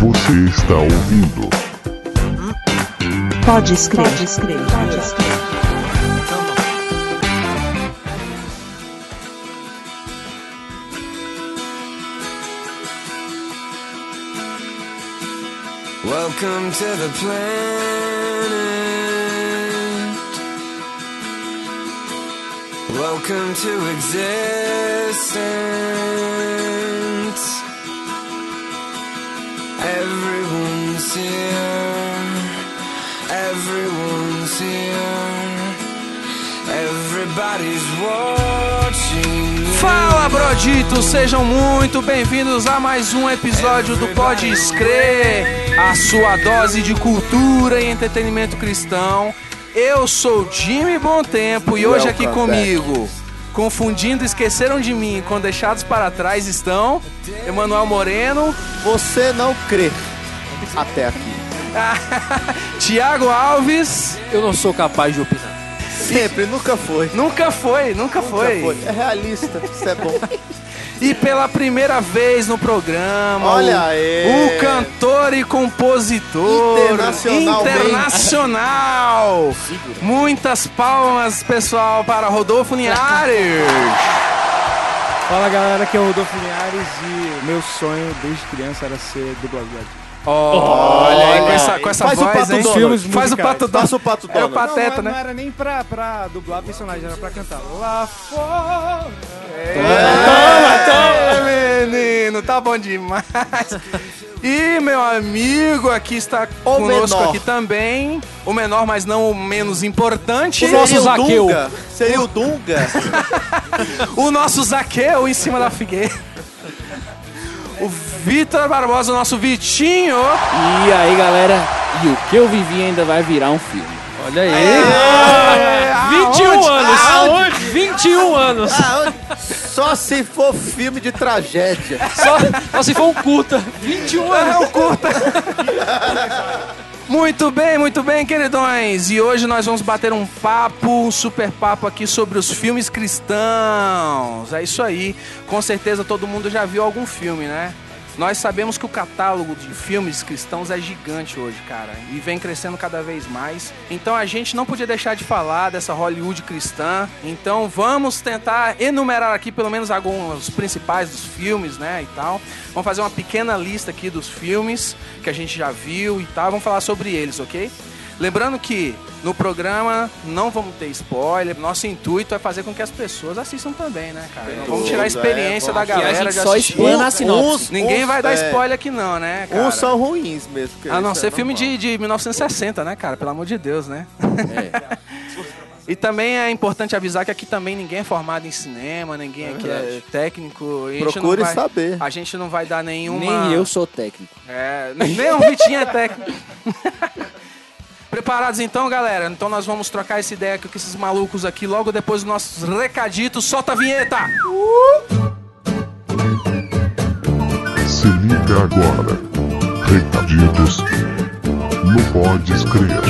Você está ouvindo Pode escrever. Pode escrever. Pode escrever. Welcome to the planet. Welcome to existence. Everyone's here. Everyone's here. Everybody's watching. Fala, Broditos! Sejam muito bem-vindos a mais um episódio do Pode Escrer, a sua dose de cultura e entretenimento cristão. Eu sou Jimmy Bom Tempo e hoje aqui comigo, confundindo Esqueceram de Mim com Deixados para Trás, estão Emanuel Moreno, Você não crê até aqui. Tiago Alves. Eu não sou capaz de opinar. Sempre, nunca foi. Nunca foi, nunca, Nunca foi. foi. É realista, isso é bom. E pela primeira vez no programa, Olha o, aí. o cantor e compositor internacional. Muitas palmas, pessoal, para Rodolfo Linhares. Fala galera, aqui é o Rodolfo Linhares e meu sonho desde criança era ser dublador. Olha aí, com essa, com essa Faz o voz, Pato hein? Donald. Filmes Faz o pato Donald. Faça o Pato É o Donald. pateta, não, né? Não era nem pra, pra dublar personagem, era pra cantar. Lá fora. É, menino, tá bom demais. E meu amigo aqui está O conosco menor. aqui também, o menor, mas não o menos importante, O nosso Zaqueu. Dunga? Seria o Dunga? o nosso Zaqueu em cima da figueira. O Vitor Barbosa, o nosso Vitinho. E aí, galera, e o que eu vivi ainda vai virar um filme. Olha aí. É, 21 aonde? anos. Aonde? 21 anos. Ah, onde? Só se for filme de tragédia. Só, só se for um curta. 21 É anos. o curta. Muito bem, muito bem, queridões. E hoje nós vamos bater um papo, um super papo aqui sobre os filmes cristãos. É isso aí. Com certeza todo mundo já viu algum filme, né? Nós sabemos que o catálogo de filmes cristãos é gigante hoje, cara, e vem crescendo cada vez mais. Então a gente não podia deixar de falar dessa Hollywood cristã. Então vamos tentar enumerar aqui pelo menos alguns principais dos filmes, né, e tal. Vamos fazer uma pequena lista aqui dos filmes que a gente já viu e tal. Vamos falar sobre eles, ok? Lembrando que no programa não vamos ter spoiler. Nosso intuito é fazer com que as pessoas assistam também, né, cara? Não vamos tirar a é, experiência da vamos- Que a galera gente de só explana a sinopse. Ninguém Uns- vai dar é, spoiler aqui não, né, cara? Uns são ruins mesmo. que A não isso ser é filme de, de 1960, né, cara? Pelo amor de Deus, né? É. E também é importante avisar que aqui também ninguém é formado em cinema, ninguém aqui é técnico. e Procure vai, saber. A gente não vai dar nenhuma... Nem eu sou técnico. É, nem o Vitinho é técnico. Preparados então, galera? Então nós vamos trocar essa ideia aqui com esses malucos aqui logo depois dos nossos recaditos. Solta a vinheta! Se liga agora. Recaditos. No Pode Escrever.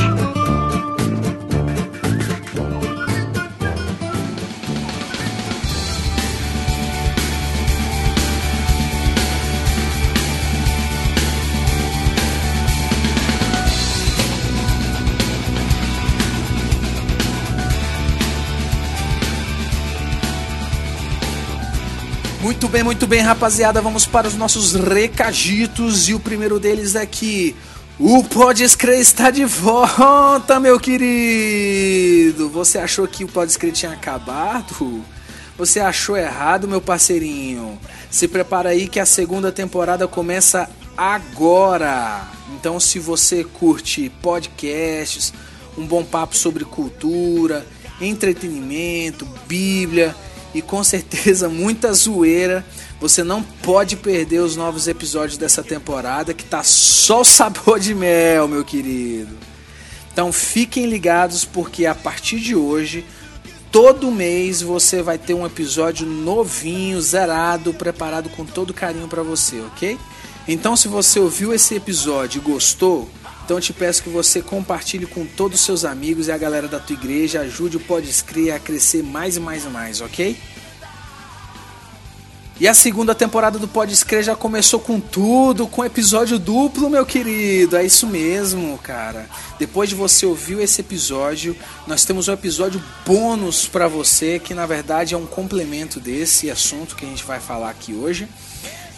Muito bem, muito bem, rapaziada. Vamos para os nossos recaditos. E o primeiro deles é que o Pode Escrever está de volta, meu querido. Você achou que o Pode Escrever tinha acabado? Você achou errado, meu parceirinho. Se prepara aí que a segunda temporada começa agora. Então, se você curte podcasts, um bom papo sobre cultura, entretenimento, Bíblia e com certeza muita zoeira. Você não pode perder os novos episódios dessa temporada que tá só sabor de mel, meu querido. Então fiquem ligados porque a partir de hoje, todo mês você vai ter um episódio novinho, zerado, preparado com todo carinho para você, ok? Então se você ouviu esse episódio e gostou, então eu te peço que você compartilhe com todos os seus amigos e a galera da tua igreja, ajude o Pode Escrever a crescer mais e mais e mais, ok? E a segunda temporada do Pode Escrever já começou com tudo, com episódio duplo, meu querido. É isso mesmo, cara. Depois de você ouvir esse episódio, nós temos um episódio bônus pra você, que na verdade é um complemento desse assunto que a gente vai falar aqui hoje.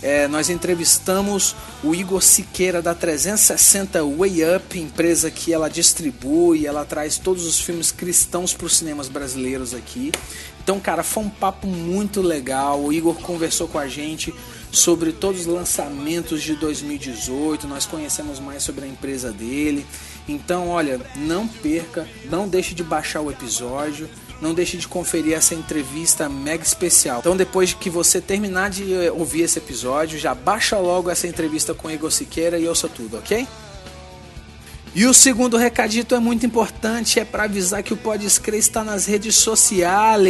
É, nós entrevistamos o Igor Siqueira da 360 Way Up, empresa que ela distribui, ela traz todos os filmes cristãos para os cinemas brasileiros aqui. Então, cara, foi um papo muito legal. O Igor conversou com a gente sobre todos os lançamentos de 2018. Nós conhecemos mais sobre a empresa dele. Então, olha, não perca, não deixe de baixar o episódio, não deixe de conferir essa entrevista mega especial. Então, depois que você terminar de eh, ouvir esse episódio, já baixa logo essa entrevista com Igor Siqueira e ouça tudo, ok? E o segundo recadito é muito importante, é para avisar que o Pode Escrever está nas redes sociais,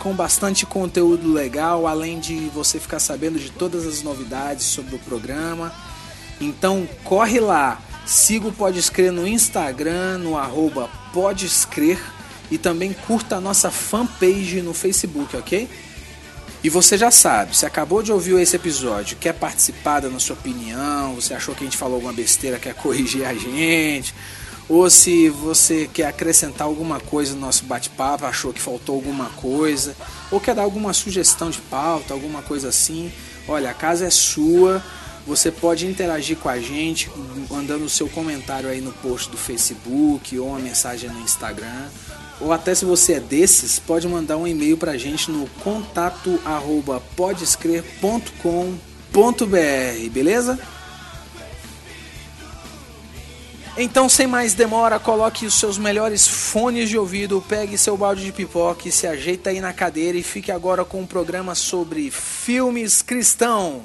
com bastante conteúdo legal, além de você ficar sabendo de todas as novidades sobre o programa. Então corre lá, siga o Pode Escrever no Instagram, no arroba Pode Escrever, e também curta a nossa fanpage no Facebook, ok? E você já sabe, se acabou de ouvir esse episódio, quer participar da nossa opinião, você achou que a gente falou alguma besteira, quer corrigir a gente, ou se você quer acrescentar alguma coisa no nosso bate-papo, achou que faltou alguma coisa, ou quer dar alguma sugestão de pauta, alguma coisa assim, olha, a casa é sua, você pode interagir com a gente, mandando o seu comentário aí no post do Facebook ou uma mensagem no Instagram ou até se você é desses, pode mandar um e-mail pra gente no contato arroba podescrer.com.br, beleza? Então, sem mais demora, coloque os seus melhores fones de ouvido, pegue seu balde de pipoca se ajeita aí na cadeira e fique agora com um programa sobre filmes cristãos.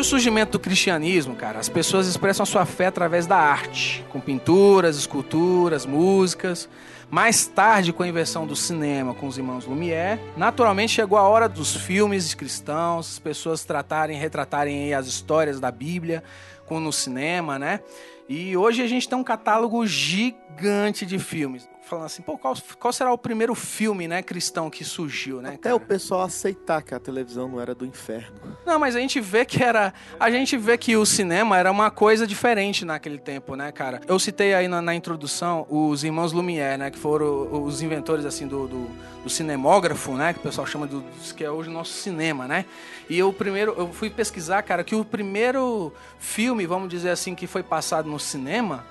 Desde o surgimento do cristianismo, cara, as pessoas expressam sua fé através da arte, com pinturas, esculturas, músicas. Mais tarde, com a invenção do cinema com os irmãos Lumière, naturalmente chegou a hora dos filmes cristãos, as pessoas tratarem, retratarem as histórias da Bíblia com no cinema, né? E hoje a gente tem um catálogo gigante de filmes. Falando assim, pô, qual, qual será o primeiro filme, né, cristão que surgiu, né? Até cara? o pessoal aceitar que a televisão não era do inferno. Não, mas a gente vê que era. A gente vê que o cinema era uma coisa diferente naquele tempo, né, cara? Eu citei aí na, na introdução os irmãos Lumière, né? Que foram os inventores, assim, do, do, do cinemógrafo, né? Que o pessoal chama do, que é hoje o nosso cinema, né? E eu primeiro, eu fui pesquisar, cara, que o primeiro filme, vamos dizer assim, que foi passado no cinema.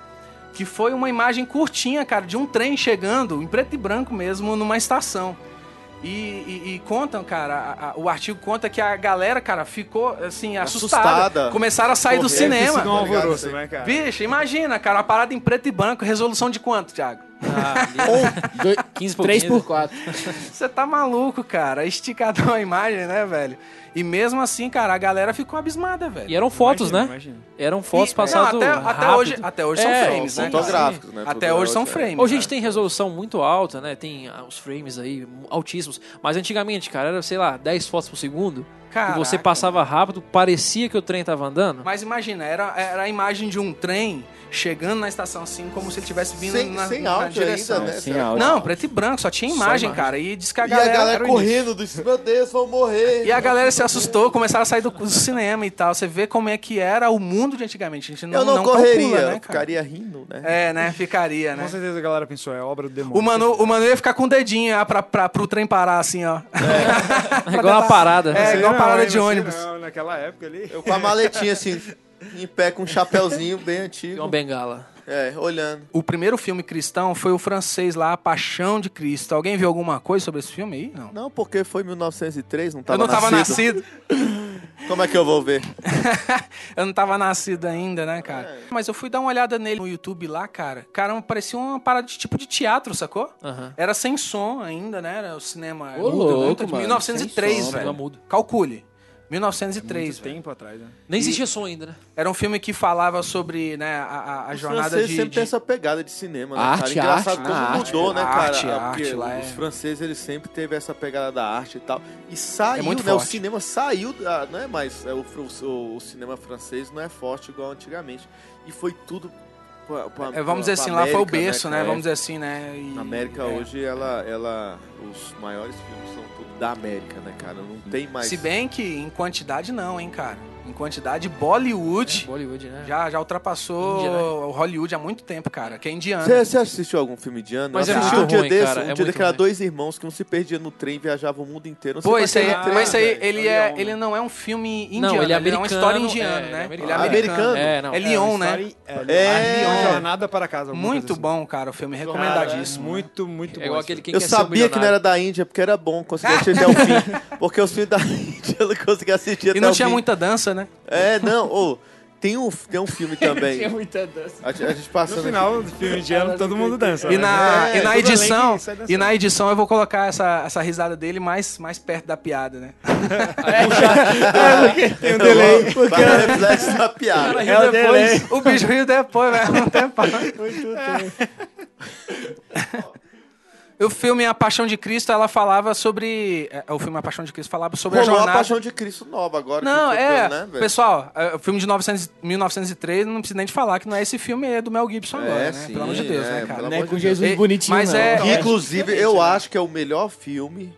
Que foi uma imagem curtinha, cara, de um trem chegando, em preto e branco mesmo, numa estação. E, e, e contam, cara, a- a- o artigo conta que a galera, cara, ficou assim, assustada. Assustada. Começaram a sair do cinema. É Tá ligado, né? Bicho, imagina, cara, uma parada em preto e branco, resolução de quanto, Thiago? Doi- 15 3 por 4. Você tá maluco, cara. Esticadão a imagem, né, velho? E mesmo assim, cara, a galera ficou abismada, velho. E eram fotos, Imagina, né? imagina. Eram fotos passadas até, até rápido. hoje, até hoje são É, frames, né? Fotográficos, né? Até hoje são É. frames. Hoje a né? gente tem resolução muito alta, né? Tem ah, os frames aí altíssimos. Mas antigamente, cara, era, sei lá, 10 fotos por segundo. Caraca. E você passava rápido, parecia que o trem tava andando. Mas imagina, era, era a imagem de um trem chegando na estação assim, como se ele tivesse vindo Sem, na, sem na áudio direção. ainda, né? Sem áudio. Não, preto e branco, só tinha imagem, imagem. cara. E diz que a E a galera. galera correndo, disse, meu Deus, vão morrer. E a galera se assustou, começaram a sair do, do cinema e tal. Você vê como é que era o mundo de antigamente. A gente não, eu não, não correria, calcula, né, cara? ficaria rindo, né? É, né? Ficaria, né? Com certeza a galera pensou, é obra do demônio. O mano, o mano ia ficar com o dedinho ah, pra, pra, pro trem parar, assim, ó. É igual uma parada. É, igual não, parada de ônibus. não, naquela época ali. Eu com a maletinha assim, em pé, com um chapéuzinho bem Uma antigo. bengala. É, olhando. O primeiro filme cristão foi o francês lá, A Paixão de Cristo. Alguém viu alguma coisa sobre esse filme aí? Não. Não, porque foi em 1903, não tava eu não tava nascido. nascido. Como é que eu vou ver? eu não tava nascido ainda, né, cara? Mas eu fui dar uma olhada nele no YouTube lá, cara. Caramba, parecia uma parada de tipo de teatro, sacou? Aham. Era sem som ainda, né? Era o cinema Ô, mudo, louco, muito- de mano, 1903, sem som, velho. Calcule. 1903. Muito velho. tempo atrás, né? Nem existia som ainda, né? Era um filme que falava sobre né, a, a- a Os jornada franceses de. sempre de- tem essa pegada de cinema, né, Arte, cara? Engraçado arte, como arte, mudou, né, cara? arte, a Porque arte lá os é- franceses, eles sempre teve essa pegada da arte e tal. E saiu, muito né? O forte. cinema saiu, não é mais... É, o, o- o cinema francês não é forte igual antigamente. E foi tudo... pra- pra- É, vamos dizer assim, lá foi o América, berço, né? cara? Vamos dizer assim, né? E- A América é. hoje, ela, ela... Os maiores filmes são tudo da América, né, cara? Não tem mais... Se bem que em quantidade não, hein, cara. Em quantidade, Bollywood Bollywood, né? já, já ultrapassou Índia, né? o Hollywood há muito tempo, cara. Que é indiano. Você, assistiu algum filme de ano? Mas Eu é assisti um dia ruim, desse, cara, um é dia daquele era dois irmãos que um se perdia no trem e viajavam o mundo inteiro. Pô, isso aí, que Ah, trem, mas isso aí, ele, é, ele não é um filme indiano, Não, ele é é uma americano, história é, indiana, ele é né? americano. Ele é americano. americano? É, não. É Lyon, né? É. É, uma jornada para casa. Muito assim. bom, cara, o filme recomendadíssimo. né? muito, muito É bom. Eu sabia que não era da Índia, porque era bom, conseguia assistir até o fim. Porque os filmes da Índia eu não conseguia assistir até E não o tinha fim. muita dança, né? É, não, ô, tem, um, tem um filme também. Tinha muita dança. A, gente- a gente passando No final do filme indiano, todo mundo dança. E né? na, É, e na edição, e na edição eu vou colocar essa, essa risada dele mais, mais perto da piada, né? Tem um delay. aqui. Para reflexo da piada. É o delay. o bicho riu depois, velho. Um tempão. O filme A Paixão de Cristo, ela falava sobre. é, O filme A Paixão de Cristo falava sobre a Rolou a jornada. Paixão de Cristo nova agora. Não, é. né, pessoal, é, o filme de 900, 1903, não precisa nem de falar que não é esse filme, é do Mel Gibson É, agora, né? sim, Pelo amor de Deus, é, né, cara? Não é com de Deus. Jesus E- bonitinho, mas não. é- Que, inclusive, eu né? acho que é o melhor filme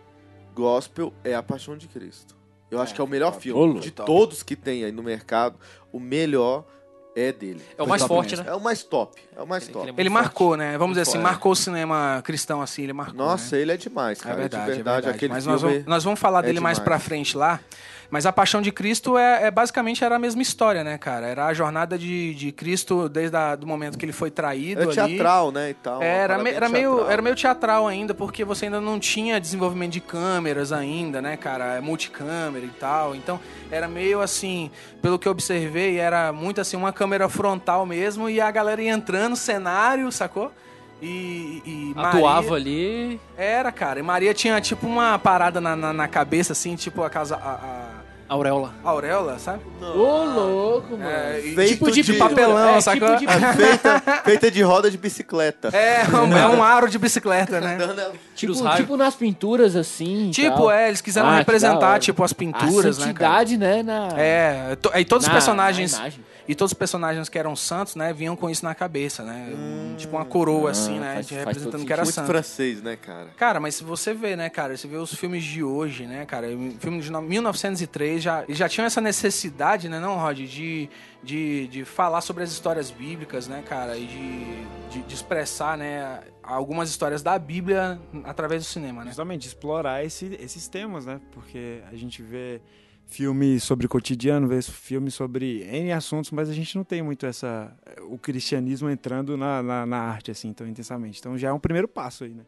gospel é A Paixão de Cristo. Eu acho que é o melhor filme. De top. todos que tem aí no mercado, o melhor é dele. É o mais forte, né? É o mais top. É o mais Ele- top. ele é Ele muito marcou, né? Vamos dizer assim, forte. marcou o cinema cristão assim, ele marcou. Nossa, né? ele é demais, cara. É verdade, de verdade, é verdade. aquele Mas nós vamos, nós vamos falar é dele mais demais. pra frente lá. Mas a Paixão de Cristo é, é basicamente era a mesma história, né, cara? Era a jornada de, de Cristo desde o momento que ele foi traído É ali. teatral, né, e tal. É, era, me- era, meio, teatral, era né? meio teatral ainda, porque você ainda não tinha desenvolvimento de câmeras ainda, né, cara? Multicâmera e tal. Então, era meio assim, pelo que eu observei, era muito assim, uma câmera frontal mesmo, e a galera ia entrando no cenário, sacou? E, e Atuava Maria- ali. Era, cara. E Maria tinha tipo uma parada na, na, na cabeça, assim, tipo a casa. A, a auréola, sabe? Ô, louco, mano. É, e Feito tipo de, de- papelão, é, sacou? tipo de É feita, feita de roda de bicicleta. É, um- é um aro de bicicleta, né? Os tipo, tipo nas pinturas, assim. Tipo, tal. é, eles quiseram Ah, representar, tipo, as A pinturas, né, cara? santidade, né? Na, É, to- e todos os na- personagens. E todos os personagens que eram santos, né, vinham com isso na cabeça, né? Um- tipo uma coroa, assim, né? faz- representando que era Muito santo. francês, né, cara? Cara, mas se você vê, né, cara, você vê os filmes de hoje, né, cara, o filme de no- 1903 já, já tinham essa necessidade, né, não, Rod, de, de, de falar sobre as histórias bíblicas, né, cara, e de, de, de expressar, né, algumas histórias da Bíblia através do cinema, né? Justamente, explorar esse- esses temas, né? Porque a gente vê filme sobre cotidiano, vê filme sobre N assuntos, mas a gente não tem muito essa o cristianismo entrando na, na, na arte assim tão intensamente. Então já é um primeiro passo aí, né?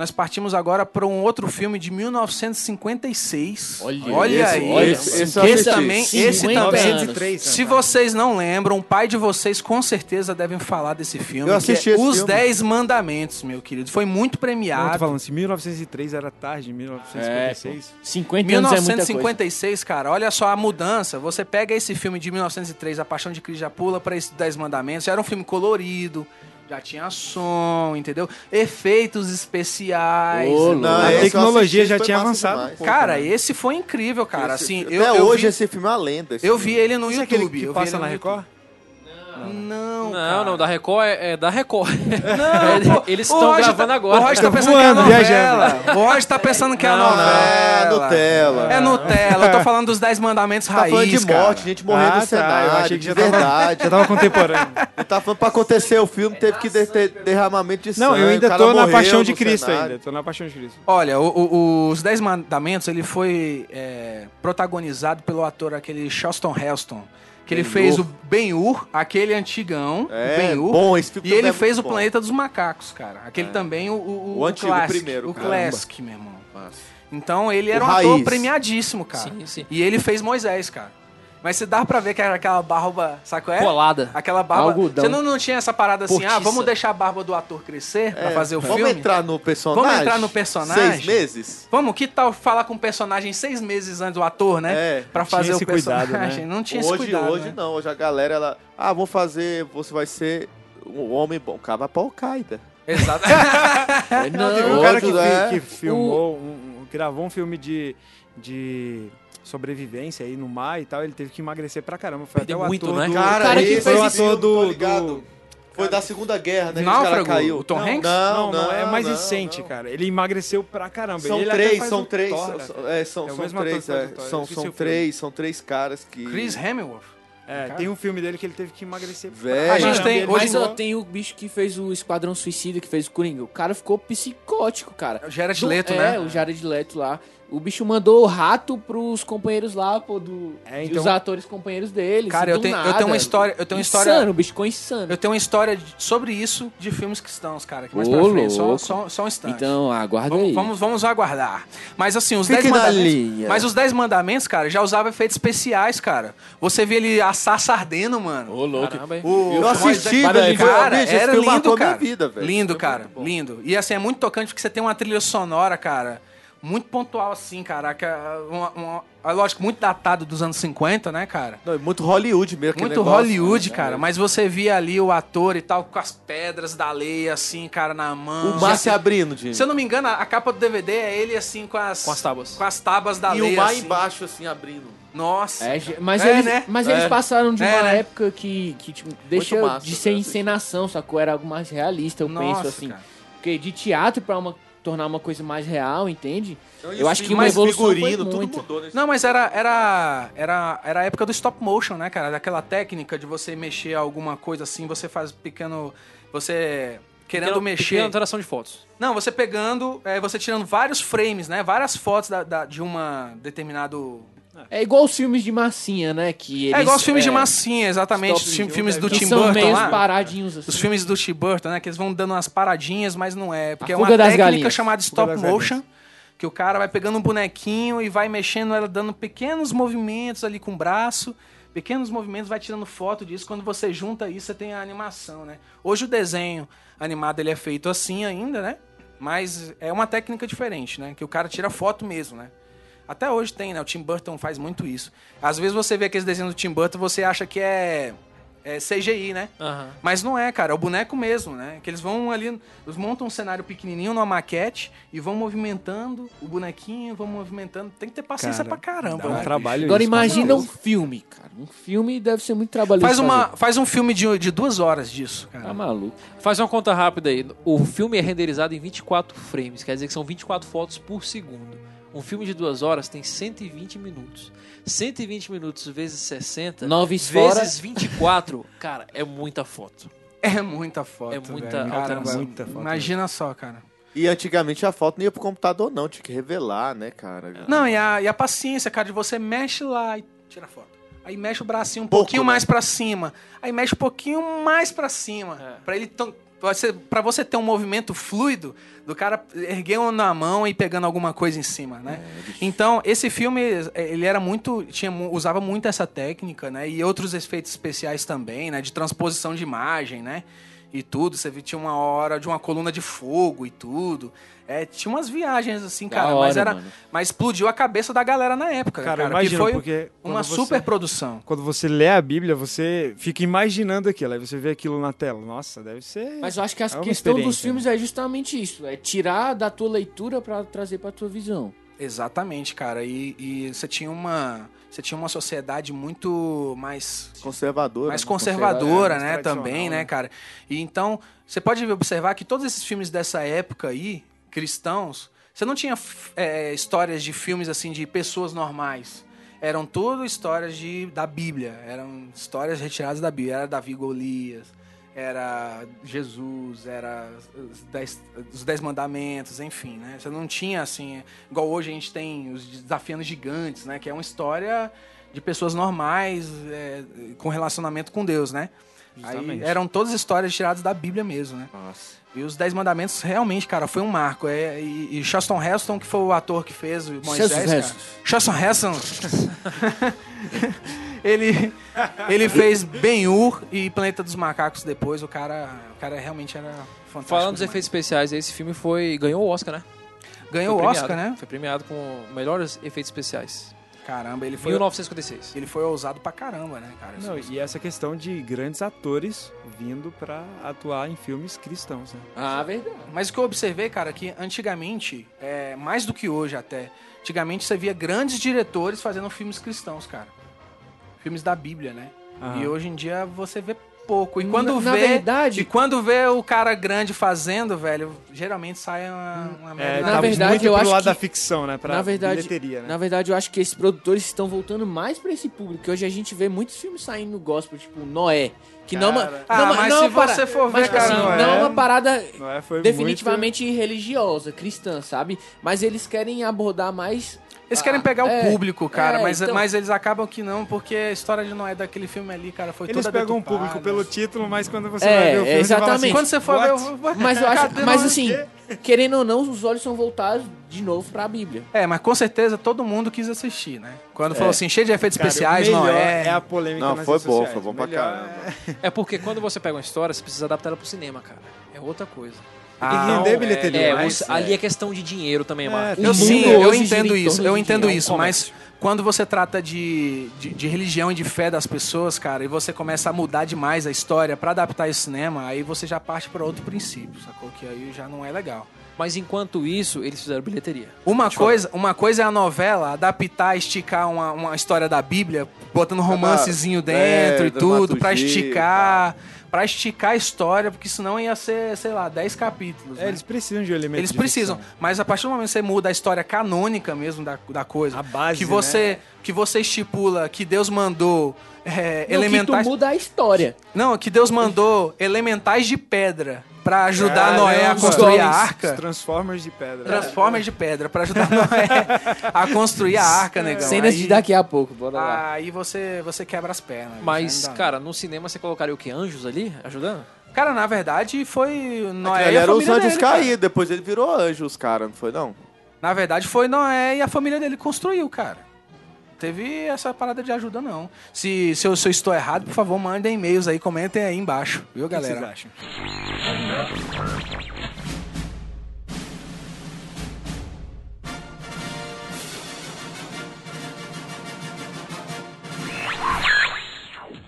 Nós partimos agora para um outro filme de 1956. Olha esse- aí. olha esse, esse- esse também, esse 50 também. anos. 903, Se vocês não lembram, o pai de vocês com certeza devem falar desse filme. Eu assisti que é esse Os filme. Dez Mandamentos, meu querido. Foi muito Não, eu tô premiado. falando, se 1903 era tarde, É, 1956. pô. 50 anos é muita coisa. 1956, cara, olha só a mudança. Você pega esse filme de 1903, A Paixão de Cristo, já pula pra esses Dez Mandamentos. Já era um filme colorido, já tinha som, entendeu? Efeitos especiais. Entendeu? Não, A tecnologia já tinha avançado demais. Cara, né? esse foi incrível, cara. Esse- assim, até eu, eu hoje vi, esse filme é uma lenda. eu filme. vi ele no é aquele YouTube. que eu vi passa ele na no Record? Não, Não, não, da Record é, é da Record. Não, pô, Eles estão Roger gravando tá, agora. O Roger tá Tá pensando que é voando, novela. O Roger tá pensando que é Não, não. novela. É Nutella. É Nutella. Eu tô falando dos Dez Mandamentos Tá raiz, falando de cara. morte, gente morrendo Ah, no tá, cenário, eu achei que de já tava- verdade. Já tava contemporâneo. Ele tá falando pra acontecer o filme, teve que ter, ter derramamento de sangue. Não, eu ainda tô na Paixão de Cristo cenário. ainda. Tô na Paixão de Cristo. Olha, o- o- os Dez Mandamentos, ele foi é, protagonizado pelo ator aquele Charleston Heston. Que ele fez o Ben-Hur, aquele antigão, É, o Ben-Hur. bom, esse filme E ele é fez o bom. Planeta dos Macacos, cara. Aquele também, o, o, O antigo Classic, primeiro, O caramba. Classic, meu irmão. Massa. Então ele era O um ator raiz. premiadíssimo, cara. Sim, sim. E ele fez Moisés, cara. Mas você dá pra ver que era aquela barba, sabe qual é? Colada. Aquela barba. Algodão. Você não, não tinha essa parada assim, ah, Postiça. vamos deixar a barba do ator crescer pra É, fazer o vamos filme? entrar no personagem? Vamos entrar no personagem? Seis meses? Vamos, que tal falar com o personagem seis meses antes do ator, né? É, pra tinha fazer esse o personagem. cuidado, né? Não tinha hoje, esse cuidado. hoje né? não, hoje a galera, ela. Ah, vou fazer. Você vai ser um homem bom. O cara vai pra Al-Qaeda. Exato. Não, Teve um Outro, cara que, né? que filmou, um- gravou um filme de, de sobrevivência aí no mar e tal, ele teve que emagrecer pra caramba. Foi Perdeu até o muito, ator né? do... Cara, cara que foi o ator do- do- Foi da Segunda Guerra, né? que Náufrago, cara caiu. o Tom não, Hanks? Não, Não, não, é mais não, recente, não. cara. Ele emagreceu pra caramba. São ele três, são três, Thor, são, é, são, É são três, que é, são, são três, são três caras que... Chris Hemsworth. É, tem um filme dele que ele teve que emagrecer. Velho. A gente tem- ele hoje Mas ó, tem o bicho que fez o Esquadrão Suicida, que fez o Coringa. O cara ficou psicótico, cara. O Jared Do- Leto, é, né? o Jared Leto lá. O bicho mandou o rato pros companheiros lá, pô, do, É, então- dos atores companheiros dele. Cara, eu tenho- eu nada. tenho uma história- eu tenho uma história- Insano, o bicho ficou insano. Eu tenho uma história de- sobre isso de filmes cristãos, cara. Que mais Ô, pra frente, só, só, só um instante. Então, aguarda Vamos, aí. vamos, vamos aguardar. Mas assim, os Fique 10 na mandamentos. linha. Mas os 10 mandamentos, cara, já usava efeitos especiais, cara. Você vê ele assar sardeno, mano. Ô, louco. Caramba? O, Eu o assisti, velho. Cara, Bicho, era lindo, cara. vida. Lindo, cara. Lindo. E assim, é muito tocante porque você tem uma trilha sonora, cara. Muito pontual, assim, cara. que é uma- uma- é lógico, muito datado dos anos 50, né, cara? Não, é muito Hollywood mesmo. Muito negócio, Hollywood, né? cara. Mas você via ali o ator e tal, com as pedras da lei, assim, cara, na mão. O mar se abrindo, Jimmy. Se eu não me engano, a capa do DVD é ele, assim, com as... Com as tábuas. Com as tábuas da E lei, o mar assim. embaixo, assim, abrindo. Nossa. É, mas É, eles, né? mas É. eles passaram de É, uma né? época que, que tipo, deixa massa, de ser né? encenação, sacou? Era algo mais realista, eu Nossa, penso assim. cara. Porque de teatro pra uma, tornar uma coisa mais real, entende? Então, Eu acho que uma mais figurino, tudo muito. mudou nesse Não, mas era, era, era, era a época do stop motion, né, cara? Daquela técnica de você mexer alguma coisa assim, você faz pequeno... Você querendo Pequena- mexer... pequena alteração de fotos. Não, você pegando, é, você tirando vários frames, né? Várias fotos da, da- de uma determinado... É igual os filmes de massinha, né? Que eles, é igual os filmes de é, massinha, exatamente. Os filmes do que Tim são Burton meio lá. paradinhos assim. Os filmes do Tim Burton, né? Que eles vão dando umas paradinhas, mas não é. Porque é uma técnica Galinhas. chamada stop motion. Que o cara vai pegando um bonequinho e vai mexendo ela, dando pequenos movimentos ali com o braço. Pequenos movimentos, vai tirando foto disso. Quando você junta isso, você tem a animação, né? Hoje o desenho animado ele é feito assim ainda, né? Mas é uma técnica diferente, né? Que o cara tira foto mesmo, né? Até hoje tem, né? O Tim Burton faz muito isso. Às vezes você vê aqueles desenhos do Tim Burton, você acha que é, é CGI, né? Aham. Mas não é, cara, é o boneco mesmo, né? Que eles vão ali, eles montam um cenário pequenininho numa maquete e vão movimentando o bonequinho, vão movimentando. Tem que ter paciência Cara, pra caramba, Dá um né? trabalho Agora isso, imagina um filme, cara. Um filme deve ser muito trabalhoso. Faz, uma, fazer. faz um filme de, de duas horas disso, cara. Tá maluco. Faz uma conta rápida aí. O filme é renderizado em 24 frames, quer dizer que são 24 fotos por segundo. Um filme de duas horas tem 120 minutos. 120 minutos vezes 60 Nove vezes fora. 24, cara, é muita foto. É muita foto. É muita. Caramba, Muita foto Imagina só, cara. E antigamente a foto não ia pro computador, não. Tinha que revelar, né, cara? Não, e a, e a paciência, cara, de você mexe lá e tira foto. Aí mexe o bracinho um Pouco, pouquinho né? mais pra cima. Aí mexe um pouquinho mais pra cima. É. Pra ele tão- pra você ter um movimento fluido do cara erguendo na mão e pegando alguma coisa em cima, né? então, esse filme, eh, ele era muito. Tinha, usava muito essa técnica, né? E outros efeitos especiais também, né? De transposição de imagem, né? E tudo. Você tinha uma hora de uma coluna de fogo e tudo. É, tinha umas viagens assim, Da cara. mas hora, era. mano. Mas explodiu a cabeça da galera na época, Cara, cara. imagina, que foi porque uma você- super produção. Quando você lê a Bíblia, você fica imaginando aquilo, aí você vê aquilo na tela. Nossa, deve ser. Mas eu acho que a É questão dos filmes é justamente isso. É tirar da tua leitura pra trazer pra tua visão. Exatamente, cara. E, e você tinha uma. Você tinha uma sociedade muito mais Conservadora. mais né? conservadora, mais né, tradicional, também, né, né? cara? E então, você pode observar que todos esses filmes dessa época aí, cristãos, você não tinha é, histórias de filmes assim de pessoas normais. Eram tudo histórias de, da Bíblia, eram histórias retiradas da Bíblia. Era Davi Golias, era Jesus, era os dez, os dez mandamentos, enfim, né? Você não tinha assim, igual hoje a gente tem os desafiando gigantes, né? Que é uma história de pessoas normais é, com relacionamento com Deus, né? Aí eram todas histórias tiradas da Bíblia mesmo, né? Nossa. E os Dez Mandamentos realmente, cara, foi um marco. É, e, e Charleston Heston, que foi o ator que fez o Moisés, Charleston cara. Heston. Charleston Heston. ele, ele fez Ben-Hur e Planeta dos Macacos depois. O cara, o cara realmente era fantástico. Falando dos demais. efeitos especiais, esse filme foi ganhou o Oscar, né? Ganhou o Foi Oscar, premiado. né? Foi premiado com melhores efeitos especiais. Caramba, ele foi, 1956. ele foi ousado pra caramba, né, cara? Não, e essa questão de grandes atores vindo pra atuar em filmes cristãos, né? Ah, verdade. Mas o que eu observei, cara, que antigamente, é, mais do que hoje até, antigamente você via grandes diretores fazendo filmes cristãos, cara. Filmes da Bíblia, né? Aham. E hoje em dia você vê pouco. E quando Na- na vê. verdade- E quando vê o cara grande fazendo, velho, geralmente sai uma, uma merda. É, Na tá verdade, muito eu pro acho lado que- da ficção, né? Pra na verdade, bilheteria, né? na verdade, eu acho que esses produtores estão voltando mais pra esse público. Que hoje a gente vê muitos filmes saindo no gospel, tipo Noé. Que não, é uma- Cara. Ah, não, é uma- mas não é se para- você for ver, mas, cara, assim, Noé- não é uma parada definitivamente religiosa, cristã, sabe? Mas eles querem abordar mais. Eles querem Ah, pegar é, o público, cara, é, mas, então- mas eles acabam que não, porque a história de Noé daquele filme ali, cara, foi. Eles toda pegam o deturpada. público pelo título, mas quando você É, vai ver o filme, é, você fala assim, exatamente. Quando você for "What?" ver, vou- Mas eu acho, mas assim, querendo ou não, os olhos são voltados de novo pra Bíblia. É, mas com certeza todo mundo quis assistir, né? Quando falou assim, cheio de efeitos Cara, especiais, o não é. é a polêmica Não, nas foi bom, foi bom O pra melhor caramba. é- É porque quando você pega uma história, você precisa adaptar ela pro cinema, cara. É outra coisa. Tem que render bilheteria. É, mas- você- ali é questão de dinheiro também, Marcos. O Eu sim, eu entendo isso, eu entendo dinheiro, isso, é um mas quando você trata de, de, de religião e de fé das pessoas, cara, e você começa a mudar demais a história pra adaptar esse cinema, aí você já parte pra outro princípio, sacou? Que aí já não é legal. Mas enquanto isso, eles fizeram bilheteria. Uma coisa, uma coisa é a novela adaptar, esticar uma, uma história da Bíblia, botando um romancezinho dentro é, e tudo, pra dramaturgia e pra esticar a história, porque senão ia ser, sei lá, 10 capítulos. É, né? eles precisam de elementos Eles de precisam, ficção. mas a partir do momento que você muda a história canônica mesmo da, da coisa, A base, que você né? que você estipula que Deus mandou é, Não, elementais, que tu muda a história. não, que Deus mandou elementais de pedra pra ajudar Caramba, Noé a construir a arca. Transformers de pedra. Transformers de pedra pra ajudar Noé a construir a arca, negão. Cenas de daqui a pouco, bora lá. Aí você, você quebra as pernas. Mas, cara, no cinema você colocaria o quê? Anjos ali ajudando? Cara, na verdade foi Noé Ele e a era os anjos cara. caídos, depois ele virou anjo, os caras, não foi não? Na verdade foi Noé e a família dele construiu, cara. Teve essa parada de ajuda, não. Se, se, eu, se eu estou errado, por favor, mandem e-mails aí, comentem aí embaixo, viu, O que vocês galera? acham?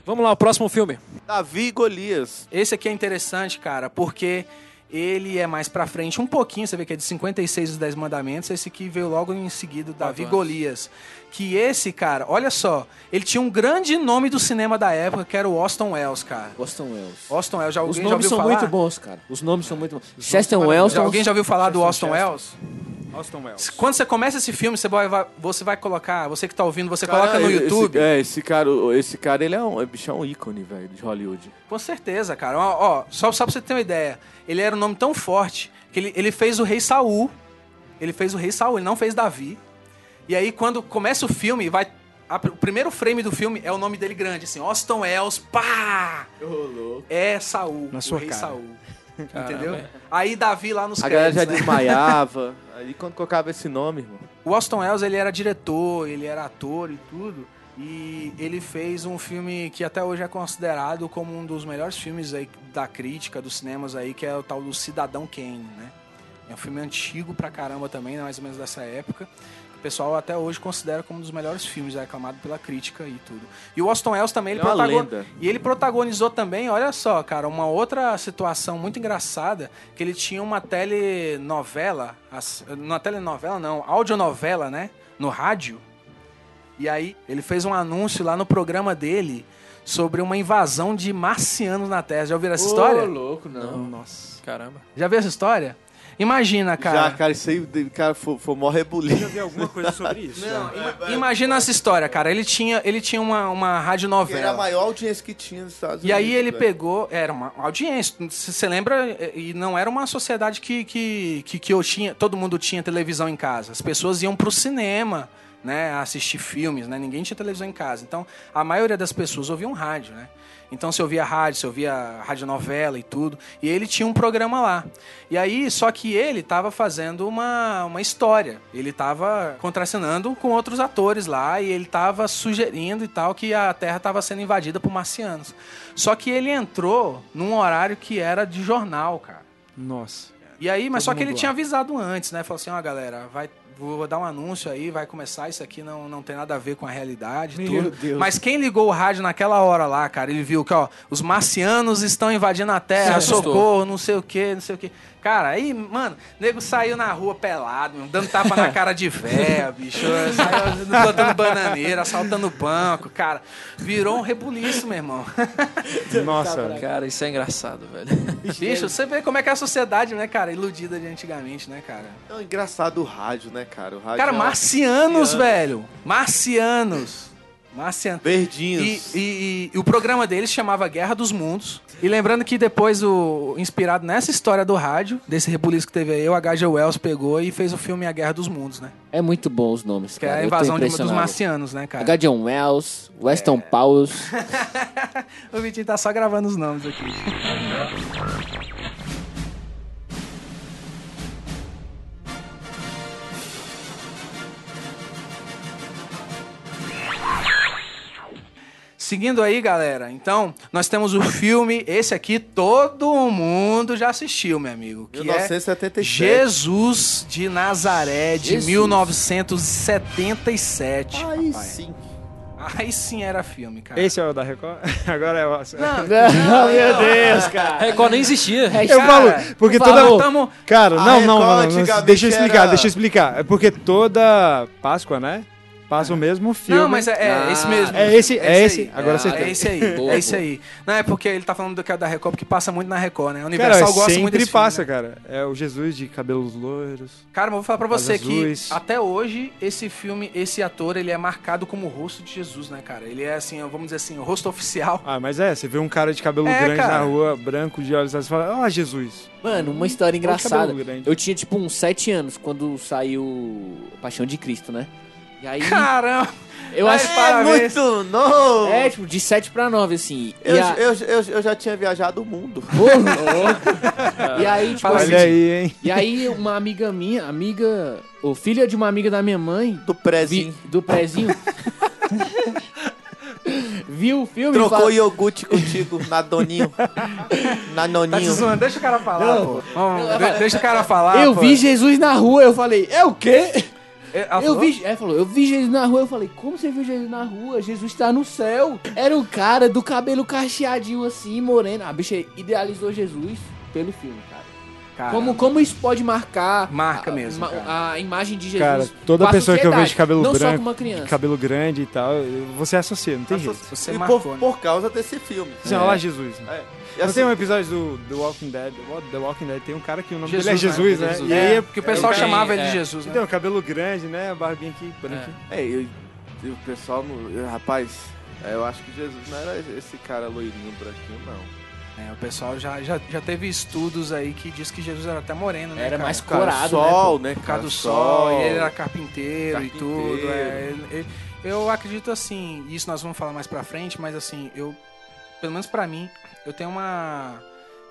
Vamos lá, o próximo filme. Davi e Golias. Esse aqui é interessante, cara, porque ele é mais pra frente um pouquinho, você vê que é de 56 dos 10 mandamentos, esse aqui veio logo em seguida, Davi anos. Golias. Que esse, cara, olha só, ele tinha um grande nome do cinema da época, que era o Austin Wells, cara. Boston Wells. Austin Wells, já, Os alguém já nomes ouviu são falar? muito bons, cara. Os nomes são muito bons. Chester Wells. Já, alguém já ouviu falar do Austin. Wells? Austin Wells. Quando você começa esse filme, você vai, você vai colocar, você que tá ouvindo, você coloca no esse- YouTube. é, esse cara, esse cara, ele é um, é, bicho, é um ícone, velho, de Hollywood. Com certeza, cara. Ó, ó, só, só pra você ter uma ideia, ele era um nome tão forte que ele, ele fez o rei Saul. Ele fez o rei Saul, ele não fez Davi. E aí, quando começa o filme, vai. a- o primeiro frame do filme é o nome dele grande, assim, Austin Wells, pá! É Saul, Na o sua rei cara. Saul. Entendeu? Aí Davi lá nos A galera já créditos, né? desmaiava. Aí quando colocava esse nome, irmão. O Austin Wells, ele era diretor, ele era ator e tudo. E ele fez um filme que até hoje é considerado como um dos melhores filmes aí da crítica, dos cinemas aí, que é o tal do Cidadão Kane, né? É um filme antigo pra caramba também, né? mais ou menos dessa época. O pessoal até hoje considera como um dos melhores filmes, é aclamado pela crítica e tudo. E o Austin Wells também, ele, é protagon- lenda. e ele protagonizou também, olha só, cara, uma outra situação muito engraçada, que ele tinha uma telenovela, uma telenovela não, audionovela, né, no rádio. E aí ele fez um anúncio lá no programa dele sobre uma invasão de marcianos na Terra. Já ouviram essa história? Ô, louco, não. Nossa, caramba. Já viu essa história? Imagina, cara. Já, cara, isso aí, cara, foi, foi mó Já rebuliço. vi alguma coisa sobre isso? Não, ima- imagina essa história, cara. Ele tinha, ele tinha uma, uma Era a maior audiência que tinha nos Estados Unidos. E aí ele velho. pegou, era uma audiência, você lembra? E não era uma sociedade que, que, que, que eu tinha, todo mundo tinha televisão em casa. As pessoas iam pro cinema né, assistir filmes, né? Ninguém tinha televisão em casa. Então, a maioria das pessoas ouviam rádio, né? Então, você ouvia rádio, você ouvia radionovela e tudo. E ele tinha um programa lá. E aí, só que ele estava fazendo uma, uma história. Ele estava contracenando com outros atores lá e ele estava sugerindo e tal que a Terra estava sendo invadida por marcianos. Só que ele entrou num horário que era de jornal, cara. Nossa. E aí, mas Todo só que ele mundo tinha lá. avisado antes, né? Falou assim, ó, galera, vai, vou dar um anúncio aí, vai começar, isso aqui não, não tem nada a ver com a realidade, Meu tudo. Deus. Mas quem ligou o rádio naquela hora lá, cara, ele viu que, ó, os marcianos estão invadindo a Terra, socorro, não sei o que, não sei o que. Cara, aí, mano, o nego saiu na rua pelado, meu, dando tapa na cara de véia, bicho. Saiu plantando bananeira, assaltando banco, cara. Virou um rebuliço, meu irmão. Nossa. Cara, isso é engraçado, velho. Bicho, você vê como é que é a sociedade, né, cara? Iludida de antigamente, né, cara? É um engraçado o rádio, né, cara? O rádio Cara, é Marcianos. velho. Marcianos. Marcianos. E, Verdinhos. e- e- e o programa deles chamava Guerra dos Mundos. E lembrando que depois, o, inspirado nessa história do rádio, desse rebuliço que teve aí, o H.G. Wells pegou e fez o filme A Guerra dos Mundos, né? É muito bom os nomes, Que é cara. a eu tô invasão de- dos marcianos, né, cara? H. John Wells, Weston É. Powers. O Vitinho tá só gravando os nomes aqui. Seguindo aí, galera. Então, nós temos o filme, esse aqui todo mundo já assistiu, meu amigo. Que é 1977. Jesus de Nazaré, de Jesus. 1977. Aí rapaz. sim. Aí sim era filme, cara. Esse é o da Record? Agora é o. Não, Não, meu Deus, cara. Record nem existia. É, Eu cara, falo, porque por toda. tamo... Cara, não, não, Record não, não, Deixa eu explicar, era- deixa eu explicar. É porque toda Páscoa, né? Passa o mesmo filme. Não, mas é, é Ah, esse mesmo. é esse- é esse. aí. Agora é, você é esse aí. Boa, é esse aí. Não, é porque ele tá falando do que é da Record, porque passa muito na Record, né? Cara, Universal gosta muito sempre desse passa, filme, cara. É o Jesus de cabelos loiros. né? Cara, mas eu vou falar pra você que até hoje esse filme, esse ator, ele é marcado como o rosto de Jesus, né, cara? Ele é assim, vamos dizer assim, o rosto oficial. Ah, mas é, você vê um cara de cabelo É, grande cara. na rua, branco, de olhos azuis, e fala, ó, Jesus. Mano, uma história engraçada. Eu tinha, tipo, uns sete anos quando saiu Paixão de Cristo, né? E aí, Caramba! eu acho... para- Parabéns. Muito novo! É, tipo, de 7 pra 9, assim. Eu, a... eu, eu, eu já tinha viajado o mundo. Ô, louco. e aí, tipo, Fala assim, Olha aí, hein? E aí, uma amiga minha, amiga... Ou filha de uma amiga da minha mãe, Do prézinho. vi- do prézinho... viu o filme Trocou fala- iogurte contigo na Doninho. na Tá Noninho. zoando, deixa o cara falar, Não. pô. Deixa o cara falar. Eu pô. vi Jesus na rua, eu falei, é o quê? É, ela Eu falou? vi, é, falou, eu vi Jesus na rua, eu falei, como você viu Jesus na rua? Jesus tá no céu. Era o cara do cabelo cacheadinho assim, moreno. A bicha idealizou Jesus pelo filme, cara. Cara, Como, como isso pode marcar Marca a, mesmo, ma- cara. a imagem de Jesus? Cara, toda a pessoa que eu vejo de cabelo não só branco, com uma criança. cabelo grande e tal, você associa, não tem jeito. Você e marcou, por, né? por causa desse filme. Assim, olha lá Jesus. Né? É. E assim, tem um episódio do The Walking Dead, The Walking Dead, tem um cara que o nome Jesus, dele é Jesus, né? né? Jesus. E É, aí é porque o pessoal é, chamava é. ele de Jesus, né? Então, cabelo grande, né? A barbinha aqui, branquinha. É, eu, e o pessoal, rapaz, é, eu acho que Jesus não era esse cara loirinho, branquinho, não. É, o pessoal já, já, já teve estudos aí que diz que Jesus era até moreno, né? Era cara? mais corado, sol, né? Por causa do sol, sol. e ele era carpinteiro, e tudo. Carpinteiro. é, ele- ele- eu acredito assim, isso nós vamos falar mais pra frente, mas assim, eu, pelo menos pra mim, eu tenho uma.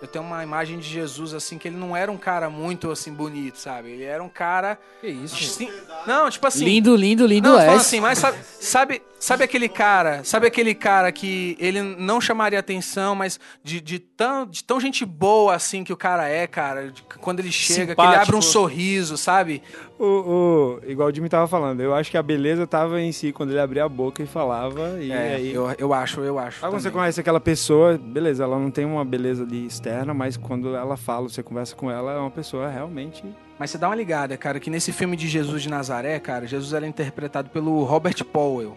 Eu tenho uma imagem de Jesus, assim, que ele não era um cara muito, assim, bonito, sabe? Ele era um cara... Que isso, gente? Sim- não, tipo assim... Lindo, lindo, lindo Não, é. assim, mas sabe, sabe, sabe aquele cara, sabe aquele cara que ele não chamaria atenção, mas de, de, tão, de tão gente boa assim que o cara é, cara, de- quando ele chega, que ele Simpático. abre um sorriso, sabe? O, o- igual o Jimmy tava falando, eu acho que a beleza tava em si quando ele abria a boca e falava. E É, aí. eu, eu acho, eu acho. Aí quando você conhece aquela pessoa, beleza, ela não tem uma beleza ali externa, mas quando ela fala, você conversa com ela, é uma pessoa realmente. Mas você dá uma ligada, cara, que nesse filme de Jesus de Nazaré, cara, Jesus era interpretado pelo Robert Powell.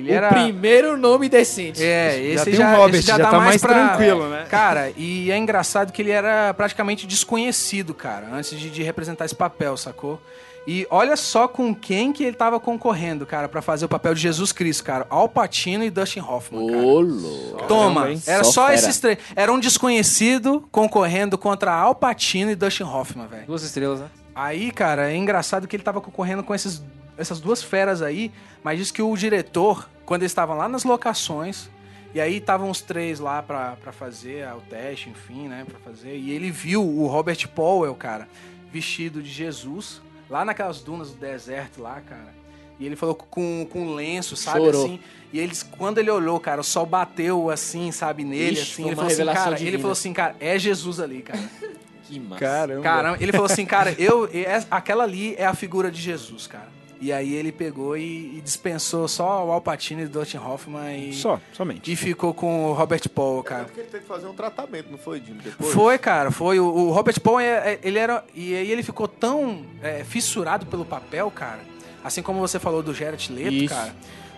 Ele O era primeiro nome decente. É, já esse tem já, um Robert, esse já, já dá tá mais, mais pra... tranquilo, né? Cara, e é engraçado que ele era praticamente desconhecido, cara, antes de, de representar esse papel, sacou? E olha só com quem que ele tava concorrendo, cara, pra fazer o papel de Jesus Cristo, cara. Al Pacino e Dustin Hoffman, cara. Ô, louco. Toma, Caramba, era Só só, esses três. Era um desconhecido concorrendo contra Al Pacino e Dustin Hoffman, velho. Duas estrelas, né? Aí, cara, é engraçado que ele tava concorrendo com esses essas duas feras aí, mas diz que o diretor, quando eles estavam lá nas locações, e aí estavam os três lá pra, pra fazer o teste, enfim, né, pra fazer, e ele viu o Robert Powell, cara, vestido de Jesus, lá naquelas dunas do deserto lá, cara. E ele falou com, com lenço, sabe, Chorou. assim. E eles, quando ele olhou, cara, o sol bateu assim, sabe, nele, Ixi, assim. Ele falou assim, cara, ele falou assim, cara, é Jesus ali, cara. Que massa. Caramba. Caramba, ele falou assim, cara, eu, é- aquela ali é a figura de Jesus, cara. E aí ele pegou e, e dispensou só o Alpatino e o Dustin Hoffman e, Só, somente. e ficou com o Robert Paul, É cara. porque ele teve que fazer um tratamento, não foi, Jimmy? Depois? Foi, cara, foi. O, o Robert Paul, é- é- ele era. E aí ele ficou tão é, fissurado pelo papel, cara. Assim como você falou do Gerard Leto, Isso. cara.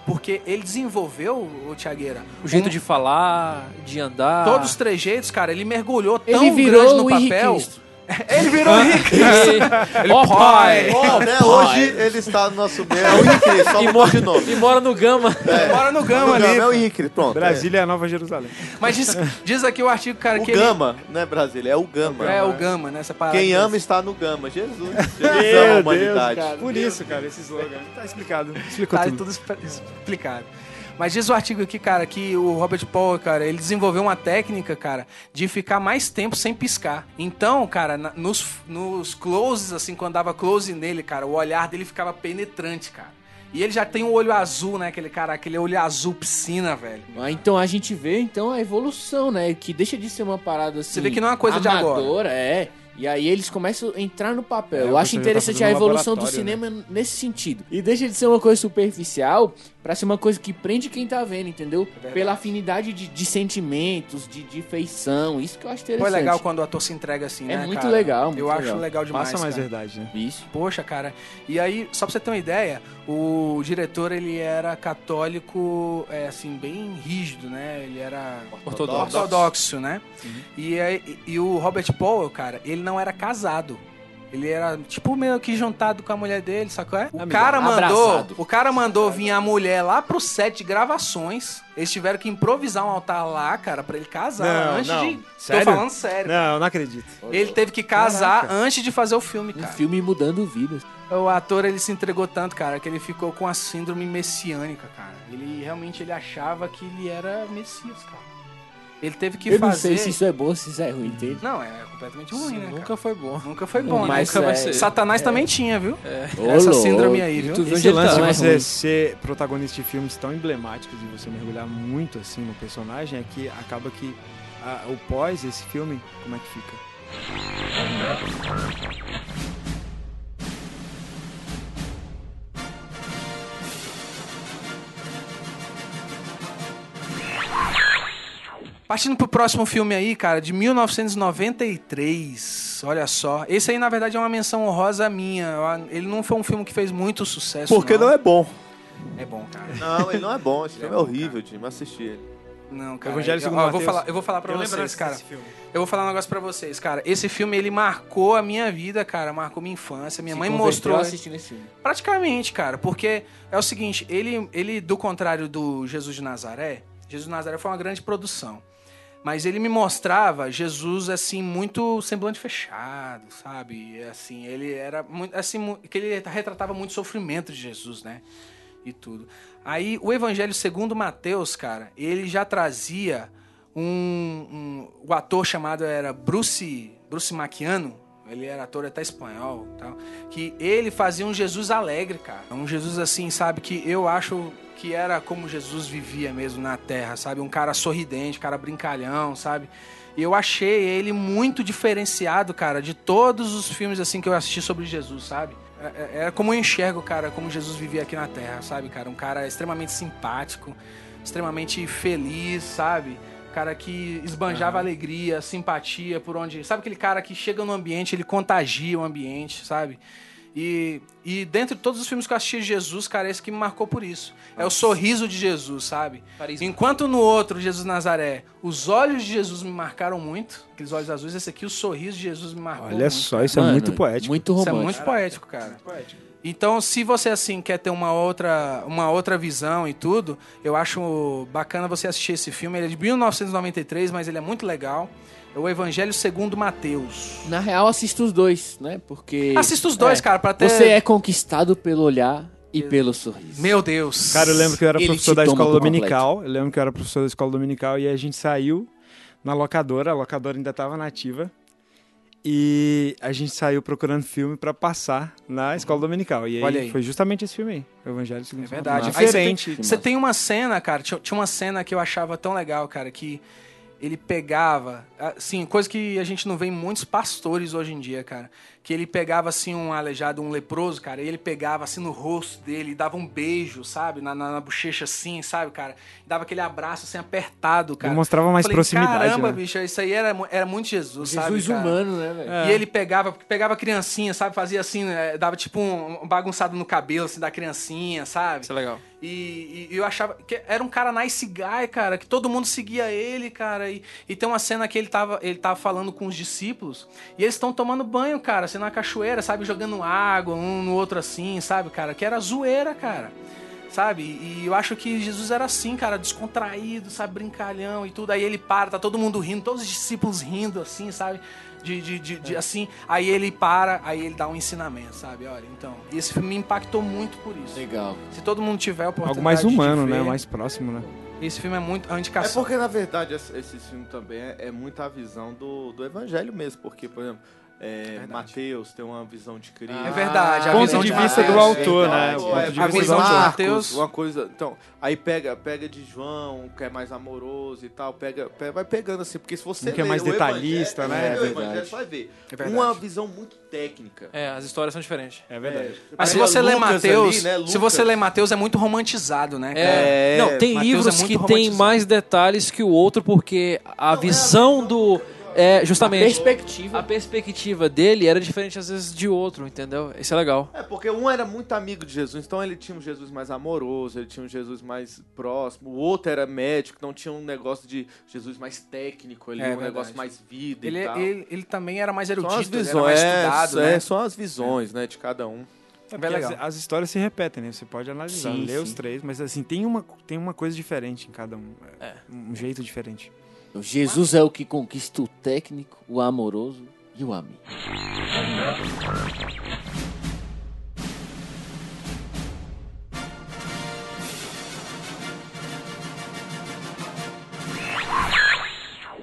Porque ele desenvolveu, o Thiagueira, O jeito um- de falar, de andar. Todos os trejeitos, cara, ele mergulhou tão Ele virou grande no o papel. Henrique Cristo. Ele virou o Cristo. Ele, Ó, pai. hoje ele está no nosso meio. É o Henrique, só E mudou mora, de nome. e mora no Gama. Bora no Gama O ali. Gama é o Henrique, pronto. Brasília é a Nova Jerusalém. Mas diz, diz aqui o artigo, cara, É. O que ele- Gama, não é Brasília, é o Gama. É o Gama, né? Essa parada Quem que- ama está no Gama. Jesus. Jesus ama a humanidade. cara. Por isso, cara, esse slogan. Tá explicado. Explicou Tá tudo. tudo expl- explicado. Mas diz o artigo aqui, cara, que o Robert Paul, cara, ele desenvolveu uma técnica, cara, de ficar mais tempo sem piscar. Então, cara, na- nos, nos closes, assim, quando dava close nele, cara, o olhar dele ficava penetrante, cara. E ele já tem um olho azul, né? Aquele cara, aquele olho azul piscina, velho. Ah, então a gente vê então a evolução, né? Que deixa de ser uma parada assim. Você vê que não é uma coisa de agora. amadora, é. E aí eles começam a entrar no papel. É, Eu acho tá interessante fazendo a evolução do né? cinema nesse sentido. E deixa de ser uma coisa superficial pra ser uma coisa que prende quem tá vendo, entendeu? Pela afinidade de, de sentimentos, de, de feição. Isso que eu acho Foi interessante. legal quando o ator se entrega assim, É né, muito cara? legal, muito Eu acho legal. legal demais, Passa mais cara. verdade, né? Isso. Poxa, cara. E aí, só pra você ter uma ideia, o diretor, ele era católico, é, assim, bem rígido, né? Ele era Ortodoxo. ortodoxo, né? E, aí- e o Robert Powell, cara, ele não era casado. Ele era, tipo, meio que juntado com a mulher dele, sacou? É? O Amigo, cara mandou, abraçado. o cara mandou vir a mulher lá pro set de gravações. Eles tiveram que improvisar um altar lá, cara, pra ele casar Não, antes não. de... Sério? Tô falando sério. Não, não acredito. Ele teve que casar Caraca. antes de fazer o filme, Um cara. filme mudando vidas. O ator ele se entregou tanto, cara, que ele ficou com a síndrome messiânica, cara. Ele realmente ele achava que ele era Messias, cara. Ele teve que eu fazer. não sei se isso é bom ou se isso é ruim, entende? Não, é completamente ruim, né? Nunca cara? foi bom. Nunca foi bom, Mas né? Nunca vai é- ser. Satanás também tinha, viu? Ô, Essa louco. síndrome aí, viu? Tu viu Esse lance tá? de é você ruim. ser protagonista de filmes tão emblemáticos e você mergulhar muito assim no personagem é que acaba que a- o pós esse filme, como é que fica? Partindo pro próximo filme aí, cara, de 1993. Olha só. Esse aí, na verdade, é uma menção honrosa minha. Eu- Ele não foi um filme que fez muito sucesso. Porque não é bom. É bom, cara. Não, ele não é bom. Esse Ele é filme é bom, horrível, Jimmy. Assisti ele. Não, cara. Evangelho eu, segundo ó, eu vou falar, eu vou falar pra Eu vocês, desse cara. filme. Eu vou falar um negócio pra vocês, cara. Esse filme, ele marcou a minha vida, cara. Marcou minha infância. Minha Se mãe mostrou... assistindo esse filme. Praticamente, cara. Porque é o seguinte, ele, ele, do contrário do Jesus de Nazaré, Jesus de Nazaré foi uma grande produção. Mas ele me mostrava Jesus, assim, muito semblante fechado, sabe? Assim, ele era muito... Assim, que ele retratava muito sofrimento de Jesus, né? E tudo. Aí, o Evangelho segundo Mateus, cara, ele já trazia um... um- o ator chamado era Bruce, Bruce Macchiano, ele era ator até espanhol tal. Que ele fazia um Jesus alegre, cara. Um Jesus assim, sabe? Que eu acho que era como Jesus vivia mesmo na terra, sabe? Um cara sorridente, um cara brincalhão, sabe? E eu achei ele muito diferenciado, cara, de todos os filmes assim que eu assisti sobre Jesus, sabe? É- é- Era como eu enxergo, cara, como Jesus vivia aqui na Terra, sabe, cara? Um cara extremamente simpático, extremamente feliz, sabe? Cara que esbanjava alegria, simpatia por onde. Sabe aquele cara que chega no ambiente, ele contagia o ambiente, sabe? E, e dentro de todos os filmes que eu assisti de Jesus, cara, esse que me marcou por isso. É o sorriso de Jesus, sabe? Carisma. Enquanto no outro, Jesus Nazaré, os olhos de Jesus me marcaram muito, aqueles olhos azuis, esse aqui, o sorriso de Jesus me marcou Olha muito. só, isso é Mano, muito poético. Muito Isso é romântico. muito poético, cara. Então, se você assim quer ter uma outra, uma outra visão e tudo, eu acho bacana você assistir esse filme. Ele é de 1993, mas ele é muito legal. É o Evangelho segundo Mateus. Na real, assista os dois, né? Porque. Assista os dois, é, cara, pra ter. Você é conquistado pelo olhar E pelo sorriso. Meu Deus. Cara, eu lembro que eu era Ele professor da escola dominical. Eu lembro que eu era professor da escola dominical e a gente saiu na locadora. A locadora ainda estava nativa. E a gente saiu procurando filme pra passar na escola dominical. E aí, Olha aí. foi justamente esse filme aí, o Evangelho segundo É verdade. Aí você tem- Diferente. Você tem uma cena, cara, tinha uma cena que eu achava tão legal, cara, que ele pegava, assim, coisa que a gente não vê em muitos pastores hoje em dia, cara, que ele pegava, assim, um aleijado, um leproso, cara, e ele pegava, assim, no rosto dele, e dava um beijo, sabe, na, na, na bochecha, assim, sabe, cara, e dava aquele abraço, assim, apertado, cara. Ele mostrava mais Falei, proximidade, Caramba, né? bicho, isso aí era, era muito Jesus, sabe, Jesus cara? humano, né, velho? E ele pegava, pegava a criancinha, sabe? Fazia assim, né, dava tipo um, um bagunçado no cabelo, assim, da criancinha, sabe? Isso é legal. E, e eu achava que era um cara nice guy, cara, que todo mundo seguia ele, cara. E, e tem uma cena que ele tava, ele tava falando com os discípulos e eles estão tomando banho, cara, assim, na cachoeira, sabe? Jogando água, um no outro assim, sabe, cara? Que era zoeira, cara. Sabe? E eu acho que Jesus era assim, cara, descontraído, sabe? Brincalhão e tudo. Aí ele para, tá todo mundo rindo, todos os discípulos rindo, assim, sabe? De, de, de, de- assim. Aí ele para, aí ele dá um ensinamento, sabe? Olha, então. E esse filme me impactou muito por isso. Legal. Se todo mundo tiver a oportunidade Algo mais humano, de né? ver, Mais próximo, né? Esse filme é muito. A É indicação. porque, na verdade, esse, esse filme também é, é muito a visão do, do evangelho mesmo. Porque, por exemplo, é, Verdade. Mateus tem uma visão de Cristo. É verdade, a Ponto visão de de vista Mateus. do autor, né? É, O ponto de a vista do. Mateus. Uma coisa. Então, aí pega, pega de João, que é mais amoroso e tal, pega, pega- vai pegando assim, porque se você Um que é mais detalhista, né? é, É o verdade. vai ver. É uma visão muito técnica. É, as histórias são diferentes. É verdade. Mas se você lê Mateus, ali, né, se você lê Mateus é muito romantizado, né? É, É, não, tem Mateus livros é que tem mais detalhes que o outro, porque a visão do. É, justamente. Perspectiva. A perspectiva dele era diferente às vezes de outro, entendeu? Isso é legal. É, porque um era muito amigo de Jesus, então ele tinha um Jesus mais amoroso, ele tinha um Jesus mais próximo. O outro era médico, então tinha um negócio de Jesus mais técnico, ele É, um verdade. negócio mais vida Ele, e tal. ele, ele também era mais São erudito, as ele era visões, mais é, estudado, é, né? são as visões, né, de cada um. É bem porque legal. as, as histórias se repetem, né? Você pode analisar, Sim, ler os sim. três, mas assim, tem uma, tem uma coisa diferente em cada um. É, É. Um jeito diferente. Jesus é o que conquista o técnico, o amoroso e o amigo.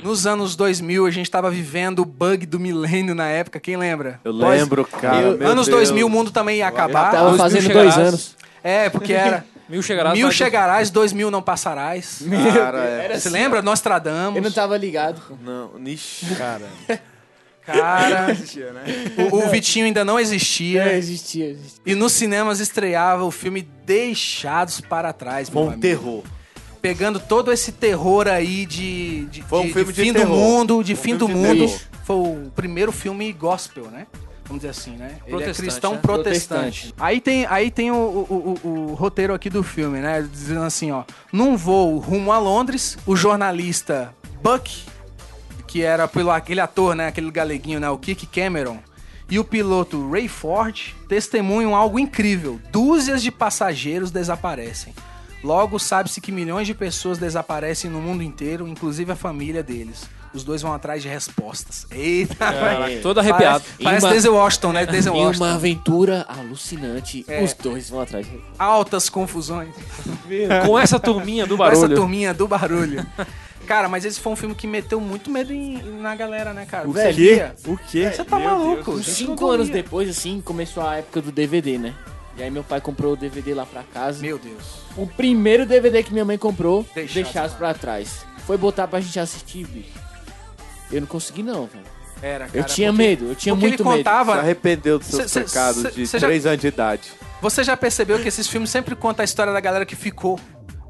Nos anos 2000, a gente tava vivendo o bug do milênio na época, quem lembra? Eu Pós- lembro, cara. eu- meu anos Deus. 2000, o mundo também ia acabar. Tava dois mil fazendo dois anos. É, porque era Mil chegarás. mil chegarás, dois mil não passarás. Cara, é. Você assim, lembra? ó. Nostradamus. Eu não tava ligado. Não, nixe. Cara, Cara, né? o, o Vitinho ainda não existia. É, existia, existia. E nos cinemas estreava o filme Deixados para Trás, meu Foi um amigo. terror. Pegando todo esse terror aí de, de, Foi um de- filme de de fim do terror. mundo, de Um fim do filme de mundo. terror. Foi o primeiro filme gospel, né? Vamos dizer assim, né? Ele é Protestante, cristão né? protestante. Protestante. Aí tem, aí tem o, o- o- o roteiro aqui do filme, né? Dizendo assim, ó. Num voo rumo a Londres, o jornalista Buck, que era pelo aquele ator, né? Aquele galeguinho, né? O Kick Cameron. E o piloto Ray Ford testemunham algo incrível. Dúzias de passageiros desaparecem. Logo, sabe-se que milhões de pessoas desaparecem no mundo inteiro, inclusive a família deles. Os dois vão atrás de respostas. Eita, Caraca, todo arrepiado. Parece, parece uma- Denzel Washington, né? Denzel Washington. uma aventura alucinante, É. os dois vão atrás. Altas confusões. Com essa turminha do Com essa barulho. turminha do barulho. Cara, mas esse foi um filme que meteu muito medo em- na galera, né, cara? O Você quê? via? O quê? Você tá Meu maluco? Deus. Gente, Cinco anos depois, assim, começou a época do DVD, né? E aí meu pai comprou o DVD lá pra casa. Meu Deus. O primeiro DVD que minha mãe comprou, Deixados Deixados pra trás. Foi botar pra gente assistir, bicho. Eu não consegui não, velho. Era, cara. Eu tinha porque- medo, eu tinha muito ele medo. Se contava. arrependeu dos seus Cê- pecados cê- de cê já- 3 anos de idade. Você já percebeu que esses filmes sempre contam a história da galera que ficou,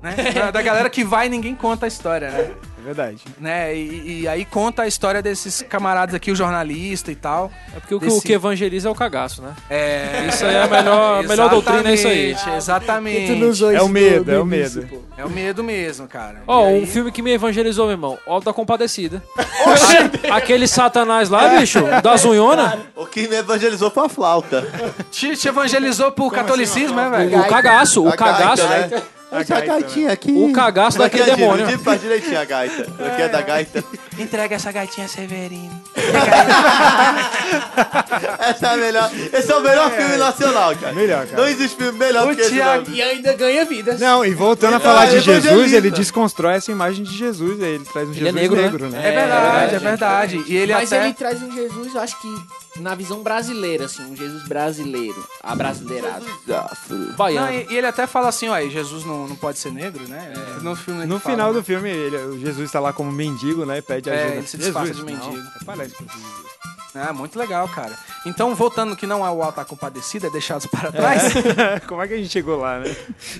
né? Da, da galera que vai e ninguém conta a história, né? É verdade. né? E, e aí conta a história desses camaradas aqui, o jornalista e tal. É porque o que, Desse- o que evangeliza é o cagaço, né? É... Isso aí é a melhor, a melhor doutrina, é isso aí. Exatamente, Exatamente. É o medo, é o medo. É o medo mesmo, cara. Ó, E aí- um filme que me evangelizou, meu irmão. Alto da Compadecida. Aquele satanás lá, bicho, da zunhona. O que me evangelizou foi a flauta. Te, te evangelizou pro catolicismo, né, velho? O cagaço, o A gaita, cagaço. né? Essa gaita, né? gaitinha aqui. O cagaço Daqui daquele é demônio. Gil faz direitinho a gaita. Daqui é da gaita. Entrega essa gaitinha Severino. Essa é a melhor. Esse é o melhor filme nacional, cara. Melhor, cara. Não existe filme melhor O do que esse. Não. E ainda ganha vidas. Não, e voltando a falar é de Jesus, ele desconstrói essa imagem de Jesus, aí ele traz um Ele é Jesus negro, né? negro, né? É verdade, é verdade. E ele Mas até. ele traz um Jesus, eu acho que na visão brasileira, assim, um Jesus brasileiro, abrasileirado. Não, Baiano. e, e ele até fala assim, ó, Jesus não, não pode ser negro, né? No filme No fala, final né? do filme, ele, o Jesus tá lá como mendigo, né? E pede É, ajuda. ele se disfarça de mendigo. Não, parece. É, muito legal, cara. Então, voltando que não é o Alta Compadecida, é Deixados para Trás. Como é que a gente chegou lá, né?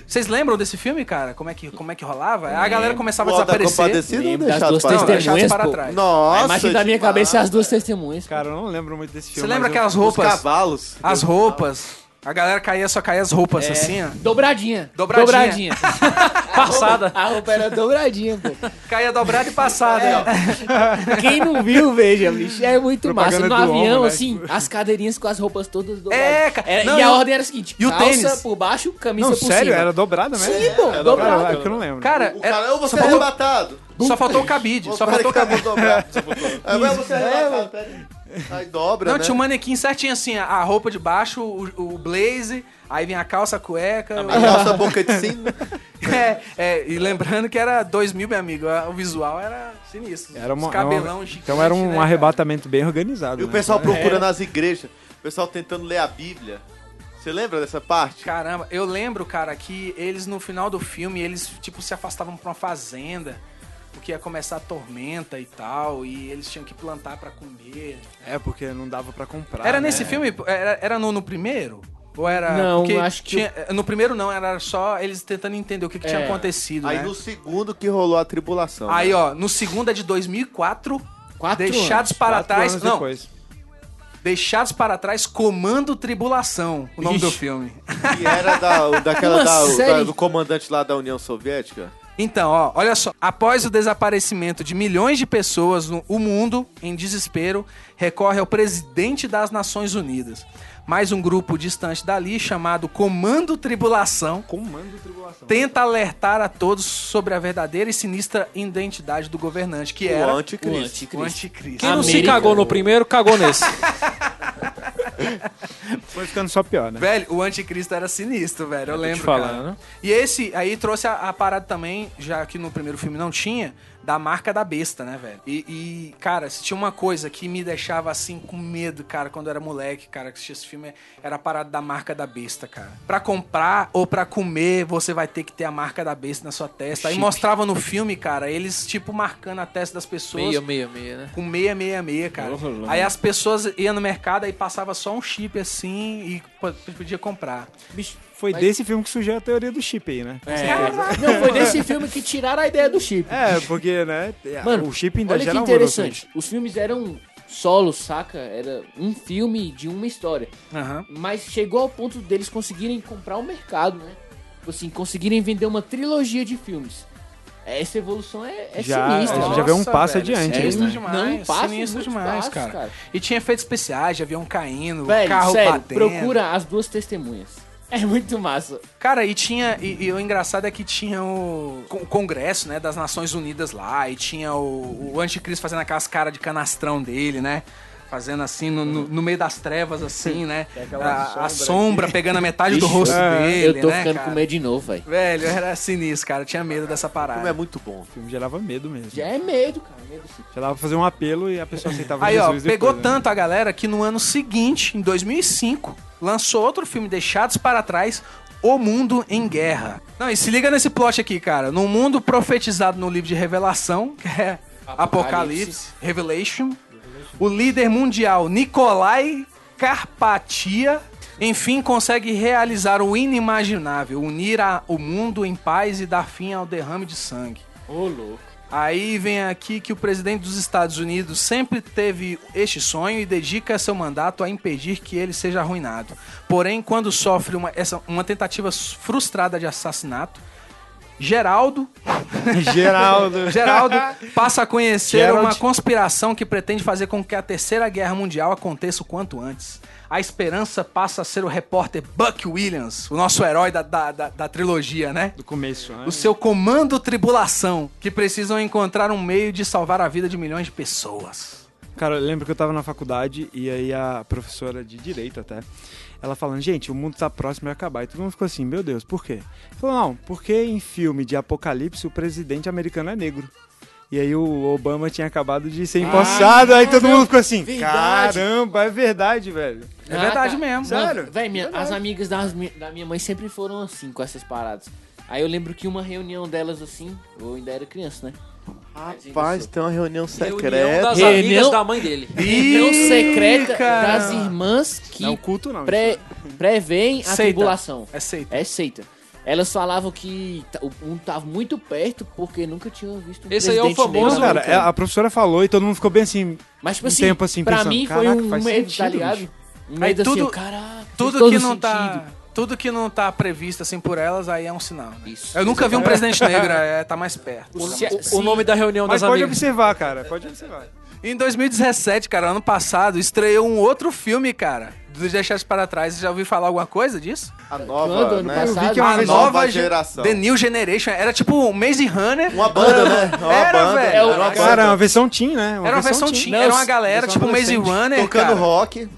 Vocês lembram desse filme, cara? Como é que, como é que rolava? A galera começava a O da desaparecer. Compadecida ou Lembro das deixado duas para trás? deixados testemunhas, para trás. Nossa, a imagem da minha demais. cabeça é as duas testemunhas. Cara, eu não lembro muito desse filme. Você lembra mas eu- aquelas Os roupas? cavalos. As roupas. A galera caía, só caía as roupas É, assim, ó. Dobradinha. Dobradinha. Passada. A roupa era dobradinha, pô. Caía dobrada e passada. Quem não viu, veja, bicho. É muito Propaganda massa. No avião, Homo, né? assim, as cadeirinhas com as roupas todas dobradas. É, cara. Era- Não, e a o- ordem era a seguinte: e o calça tênis? por baixo, camisa Não, por sério? cima. Era dobrada mesmo? Sim, pô, Cara, dobrado. é que eu não lembro. Cara, O é- cara, ou você só, é faltou, arrebatado. só faltou o cabide. Só faltou o cabide. dobrado. Aí vai você é arrebatado, pera aí. Dobra, Não, né? tinha um manequim certinho assim, a roupa de baixo, o, o blaze, aí vinha a calça, a cueca. A calça boca de sino. É, é, e lembrando que era 2000, meu amigo, o visual era sinistro. Era uma, Os cabelão era uma- gigante, Então era um né, cara? arrebatamento bem organizado. E o né? pessoal procurando nas igrejas. O pessoal tentando ler a Bíblia. Você lembra dessa parte? Caramba, eu lembro, cara, que eles no final do filme, eles tipo se afastavam pra uma fazenda, porque ia começar a tormenta e tal, e eles tinham que plantar pra comer. É, porque não dava pra comprar. Era né? nesse filme? Era, era no, no primeiro? Ou era. Não, acho que tinha- No primeiro não, era só eles tentando entender o que, que tinha É. acontecido. Aí né? no segundo que rolou a tribulação. Aí, né? ó, no segundo é de 2004. Quatro Deixados anos. para Quatro trás. anos Não, depois. Deixados para trás, Comando Tribulação. O nome Ixi. do filme. Que era da, daquela da, da- do comandante lá da União Soviética. Então, ó, olha só. Após o desaparecimento de milhões de pessoas, no, o mundo, em desespero, recorre ao presidente das Nações Unidas. Mais um grupo distante dali, chamado Comando Tribulação, Comando tribulação. tenta alertar a todos sobre a verdadeira e sinistra identidade do governante, que O era anticristo. O o anticristo. Quem não se América. cagou no primeiro, cagou nesse. Foi ficando só pior, né? Velho, o anticristo era sinistro, velho. Eu te lembro, falando. cara. E esse aí trouxe a, a parada também, já que no primeiro filme não tinha, da marca da besta, né, velho? E, e, cara, se tinha uma coisa que me deixava assim com medo, cara, quando eu era moleque, cara, que assistia esse filme, era a parada da marca da besta, cara. Pra comprar ou pra comer, você vai ter que ter a marca da besta na sua testa. Aí Chip. mostrava no filme, cara, eles, tipo, marcando a testa das pessoas. Meia, meia, meia, né? Com 666, cara. Aí as pessoas iam no mercado e passava só um chip assim e po- podia comprar. Bicho, foi Mas- desse filme que surgiu a teoria do chip aí, né? Não, foi desse filme que tiraram a ideia do chip. É, porque, né? Mano, o chip ainda Olha que gera um interessante. Os filmes eram solos, saca? Era um filme de uma história. Aham. Mas chegou ao ponto deles conseguirem comprar o mercado, né? Tipo assim, conseguirem vender uma trilogia de filmes. Essa evolução é, é Já- sinistra. a gente já vê um passo velho, adiante Sinistro né? demais. Não, passa sinistro muitos demais, passos, cara. cara. E tinha efeitos especiais, de avião caindo, Velho, carro sério, batendo. procura as duas testemunhas. É muito massa. Cara, e tinha. E, e o engraçado é que tinha o, o Congresso, né, das Nações Unidas lá, e tinha o, o Anticristo fazendo aquelas caras de canastrão dele, né? Fazendo assim, no, no- no meio das trevas, assim, né? A, a sombra pegando a metade do rosto é, dele. eu tô né, ficando cara? com medo de novo, velho. Velho, era sinistro, cara. Eu tinha medo dessa O filme parada. é muito bom. O filme gerava medo mesmo. Já é medo, cara. Medo sim. Já dava pra fazer um apelo e a pessoa aceitava Aí, ó, Jesus pegou depois, né? tanto a galera que no ano seguinte, em 2005, lançou outro filme, Deixados para Trás, O Mundo em Guerra. Não, e se liga nesse plot aqui, cara. Num mundo profetizado no livro de Revelação, que é Apocalipse, Apocalipse. Revelation, o líder mundial Nikolai Carpatia, enfim, consegue realizar o inimaginável, unir a- o mundo em paz e dar fim ao derrame de sangue. Ô, louco. Aí vem aqui que o presidente dos Estados Unidos sempre teve este sonho e dedica seu mandato a impedir que ele seja arruinado. Porém, quando sofre uma, essa, uma tentativa frustrada de assassinato, Geraldo, Geraldo. Geraldo passa a conhecer Gerald. uma conspiração que pretende fazer com que a Terceira Guerra Mundial aconteça o quanto antes. a esperança passa a ser o repórter Buck Williams, o nosso herói da, da, da, da trilogia, né? Do começo, né? O seu comando tribulação, que precisam encontrar um meio de salvar a vida de milhões de pessoas. Cara, eu lembro que eu tava na faculdade e aí a professora de direito até, ela falando, gente, o mundo tá próximo de acabar. E todo mundo ficou assim, meu Deus, por quê? Falou, não, porque em filme de apocalipse o presidente americano é negro. E aí o Obama tinha acabado de ser empossado, aí todo mundo ficou assim, verdade. caramba, é verdade, velho. É verdade mesmo. Sério? Véi, minha- as amigas das da minha mãe sempre foram assim, com essas paradas. Aí eu lembro que uma reunião delas assim, eu ainda era criança, né? Rapaz, tem uma reunião Reunião secreta. das Reunião- amigas da mãe dele. Reunião secreta cara. das irmãs que Não, culto não. pré, preveem a Seita. tribulação. É seita. É seita. Elas falavam que mundo tava muito perto porque nunca tinham visto um Esse aí é o famoso- cara, americano. é- a professora falou e todo mundo ficou bem assim, Mas, tipo um assim, tempo assim, pra pensando, mim foi "Caraca, um medo, tá sentido, ligado? bicho." Um Aí medo assim, tudo- ó, caraca, Tudo que não sentido. tá. Tudo que não tá previsto assim por elas, aí é um sinal. né? Isso. Eu nunca vi um presidente negro, é, tá mais perto. O, se- o nome da reunião Mas das pode amigas. observar, cara, pode observar. Em 2017, cara, ano passado, estreou um outro filme, cara. Dos Deixados para Trás. Você já ouviu falar alguma coisa disso? A nova, Quando, ano né? passado? Eu vi que é uma a nova ge- geração. The New Generation. Era tipo um Maze Runner. Uma banda, né? Uma Era, banda. velho. É o- Era uma Cara, banda. uma versão teen, né? Era uma versão teen. Não, Era uma galera, versão tipo Maze. Runner, Tocando cara. rock.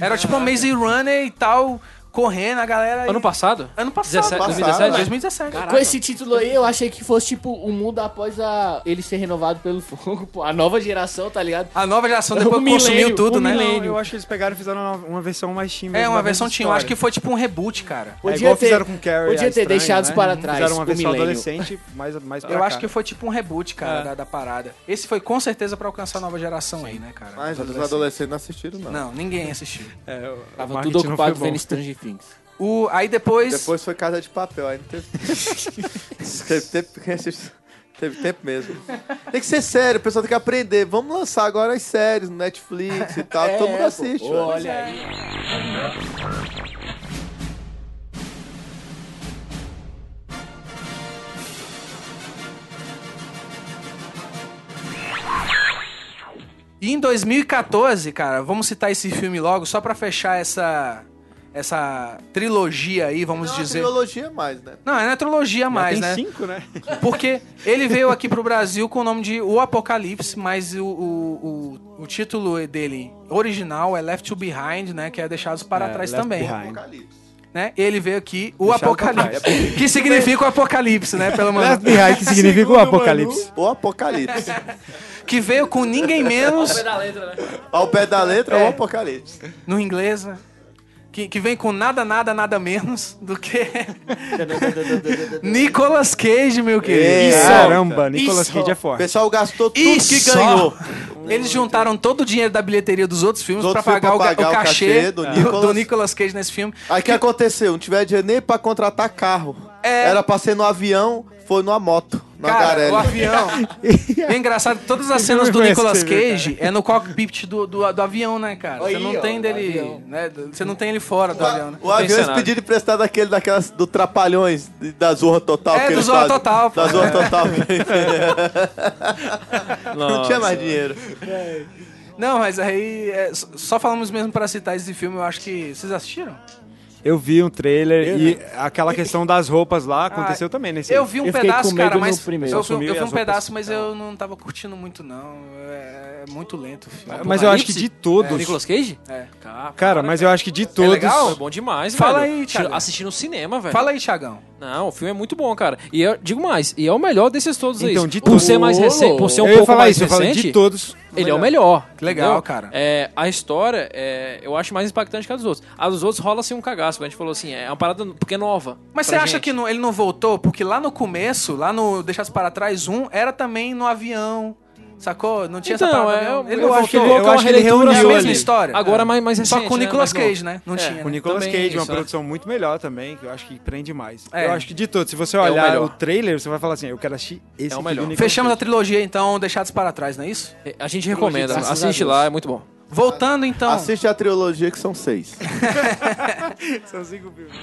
Era tipo um Maze Runner e tal, correndo, a galera... Ano passado? Ano passado. 17, Passado, 2017? né? 2017. Com esse título aí, eu achei que fosse tipo o mundo após a ele ser renovado pelo fogo, pô, a nova geração, tá ligado? A nova geração O depois consumiu milênio, tudo, né? milênio. Eu acho que eles pegaram e fizeram uma, uma versão mais teen É, uma versão tinha. Eu acho que foi tipo um reboot, cara. É Podia igual ter- fizeram com Carrie podia a ter deixados né? para trás, Fizeram uma versão milênio. adolescente, mais, mais Eu acho que foi tipo um reboot, cara, É. da, da parada. Esse foi com certeza pra alcançar a nova geração aí, né, cara? Mas Os adolescentes não assistiram, não. Não, ninguém assistiu. É, o Tava tudo não ocupado vendo Stranger Things. O, aí depois. Depois foi Casa de Papel, aí não teve. teve, tempo, assistiu- teve tempo mesmo. Tem que ser sério, o pessoal tem que aprender. Vamos lançar agora as séries no Netflix e tal. Todo mundo pô. assiste. velho. Olha aí. E em 2014, cara, vamos citar esse filme logo, só pra fechar essa. Essa trilogia aí, vamos Não é uma dizer. trilogia mais, né? Não, não é trilogia mais, tem né? cinco, né? Porque ele veio aqui pro Brasil com o nome de O Apocalipse, mas o, o, o, o título dele original é Left to Behind, né? Que é Deixados para É, Trás Left também. Behind. Apocalipse. Né? Ele veio aqui, o Deixado Apocalipse. pra Que significa o Apocalipse, né? Pelo Left menos. Behind, que significa o apocalipse. O Apocalipse. Que veio com ninguém menos. da letra, né? Ao pé da letra é, É. o Apocalipse. no inglês, né? Que, que vem com nada, nada, nada menos do que Nicolas Cage, meu querido. É. Isso. Caramba, Nicolas Isso. Cage é O forte. pessoal gastou tudo E que ganhou. Eles juntaram todo o dinheiro da bilheteria dos outros filmes pra outros pagar, o, pra o pagar o cachê, cachê do Nicolas. do Nicolas Cage nesse filme. Aí o que aconteceu? Não tiver dinheiro nem pra contratar carro. É. Era pra ser no avião, foi numa moto. Na Cara, Garelli. o avião. é engraçado que todas as cenas do Nicolas Cage é no cockpit do, do, do avião, né, cara? Você não ó, tem dele. Né? Você não tem ele fora do avião, né? O avião eles cenário. pediram emprestado daquele, daquelas, do Trapalhões, da Zorra Total. É, que do Zorra fazem. Total, pô. Da Zorra Total. não tinha mais dinheiro. Não, mas aí. é, só- só falamos mesmo pra citar esse filme, eu acho que. Vocês assistiram? Eu vi um trailer e aquela questão das roupas lá aconteceu também nesse Eu vi um Eu pedaço, com medo cara, mas. primeiro. Eu, vi- eu vi um as roupas- pedaço, mas eu não tava curtindo muito, não. É, é muito lento o filme. Mas eu acho que de todos. É, Nicolas Cage? É. Cara, mas eu acho que de todos. legal? Foi bom demais, Fala velho. aí, Thiago. Assisti no cinema, velho. Fala aí, Thiagão. Não, o filme é muito bom, cara. E eu digo mais, e é o melhor desses todos aí. Então, de por ser mais recente, por ser um eu pouco falar mais isso, eu falei recente, de todos. ele é o melhor. Legal, entendeu? cara. É, a história, é, eu acho mais impactante que a dos outros. A dos outros rola assim um cagaço, a gente falou assim, é uma parada porque é nova. Mas você pra acha gente. que não- ele não voltou? Porque lá no começo, lá no Deixados para Trás 1, era também no avião. Sacou? Não tinha essa Então, parada. é, não. eu, ele eu acho que ele eu uma acho que ele reuniu É a mesma ali. história. Agora mais, mais recente, Só com o né? Nicolas novo. Cage, né? Não É, tinha. O né? Nicolas Também Cage, uma isso, né? produção muito melhor também, que eu acho que prende mais. É. Eu acho que de todos, se você o olhar melhor. o trailer, você vai falar assim, eu quero assistir esse É o melhor. Fechamos a Cage. trilogia, então, Deixados para Trás, não é isso? É, A gente recomenda, a assiste lá, é muito bom. Voltando, então. Assiste a trilogia que são seis. São cinco filmes.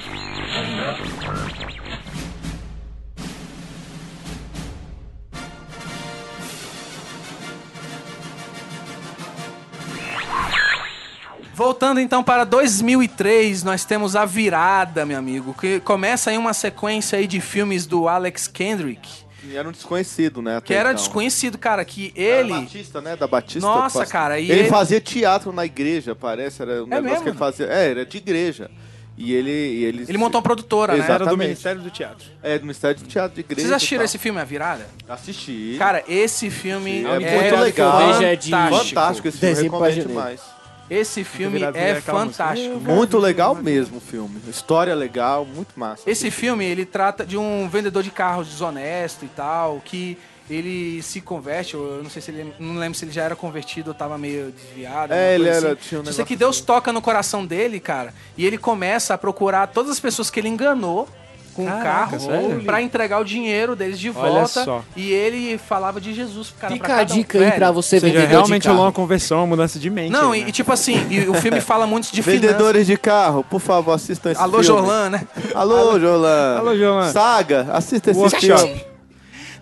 Voltando então para 2003, nós temos a virada, meu amigo, que começa aí uma sequência aí de filmes do Alex Kendrick, E era um desconhecido, né? que era então. desconhecido, cara, que Era ele Batista, né? Da Batista. Nossa, Faz- cara, e ele, ele- fazia teatro na igreja, parece. Era um negócio mesmo? que ele fazia. É, era de igreja. E ele. E ele, ele montou uma produtora, né? Exato. Era do Exatamente. Ministério do Teatro. É, do Ministério do Teatro de Igreja. Vocês assistiram esse filme A Virada? Assisti. Cara, esse filme é, é muito legal. Fantástico. Fantástico esse filme, recomendo demais. Esse filme é fantástico. Muito legal mesmo o filme. História legal, muito massa. Esse filme, ele trata de um vendedor de carros desonesto e tal, que ele se converte, eu não sei se ele, não lembro se ele já era convertido ou tava meio desviado. É, ele era- assim. tinha um Só que Deus assim. toca no coração dele, cara, e ele começa a procurar todas as pessoas que ele enganou com o Caraca, carro pra entregar o dinheiro deles de Olha volta. só. E ele falava de Jesus pro cara. Fica pra a um. dica aí pra você seja, vendedor realmente rolou uma conversão, uma mudança de mente. Não, aí, e, né? e tipo assim, e o filme fala muito de finanças. Vendedores de carro, por favor, assistam esse Alô, filme. Jorlan, né? Alô, Jorlan. Alô, Jorlan. Saga, assista esse Workshop. filme.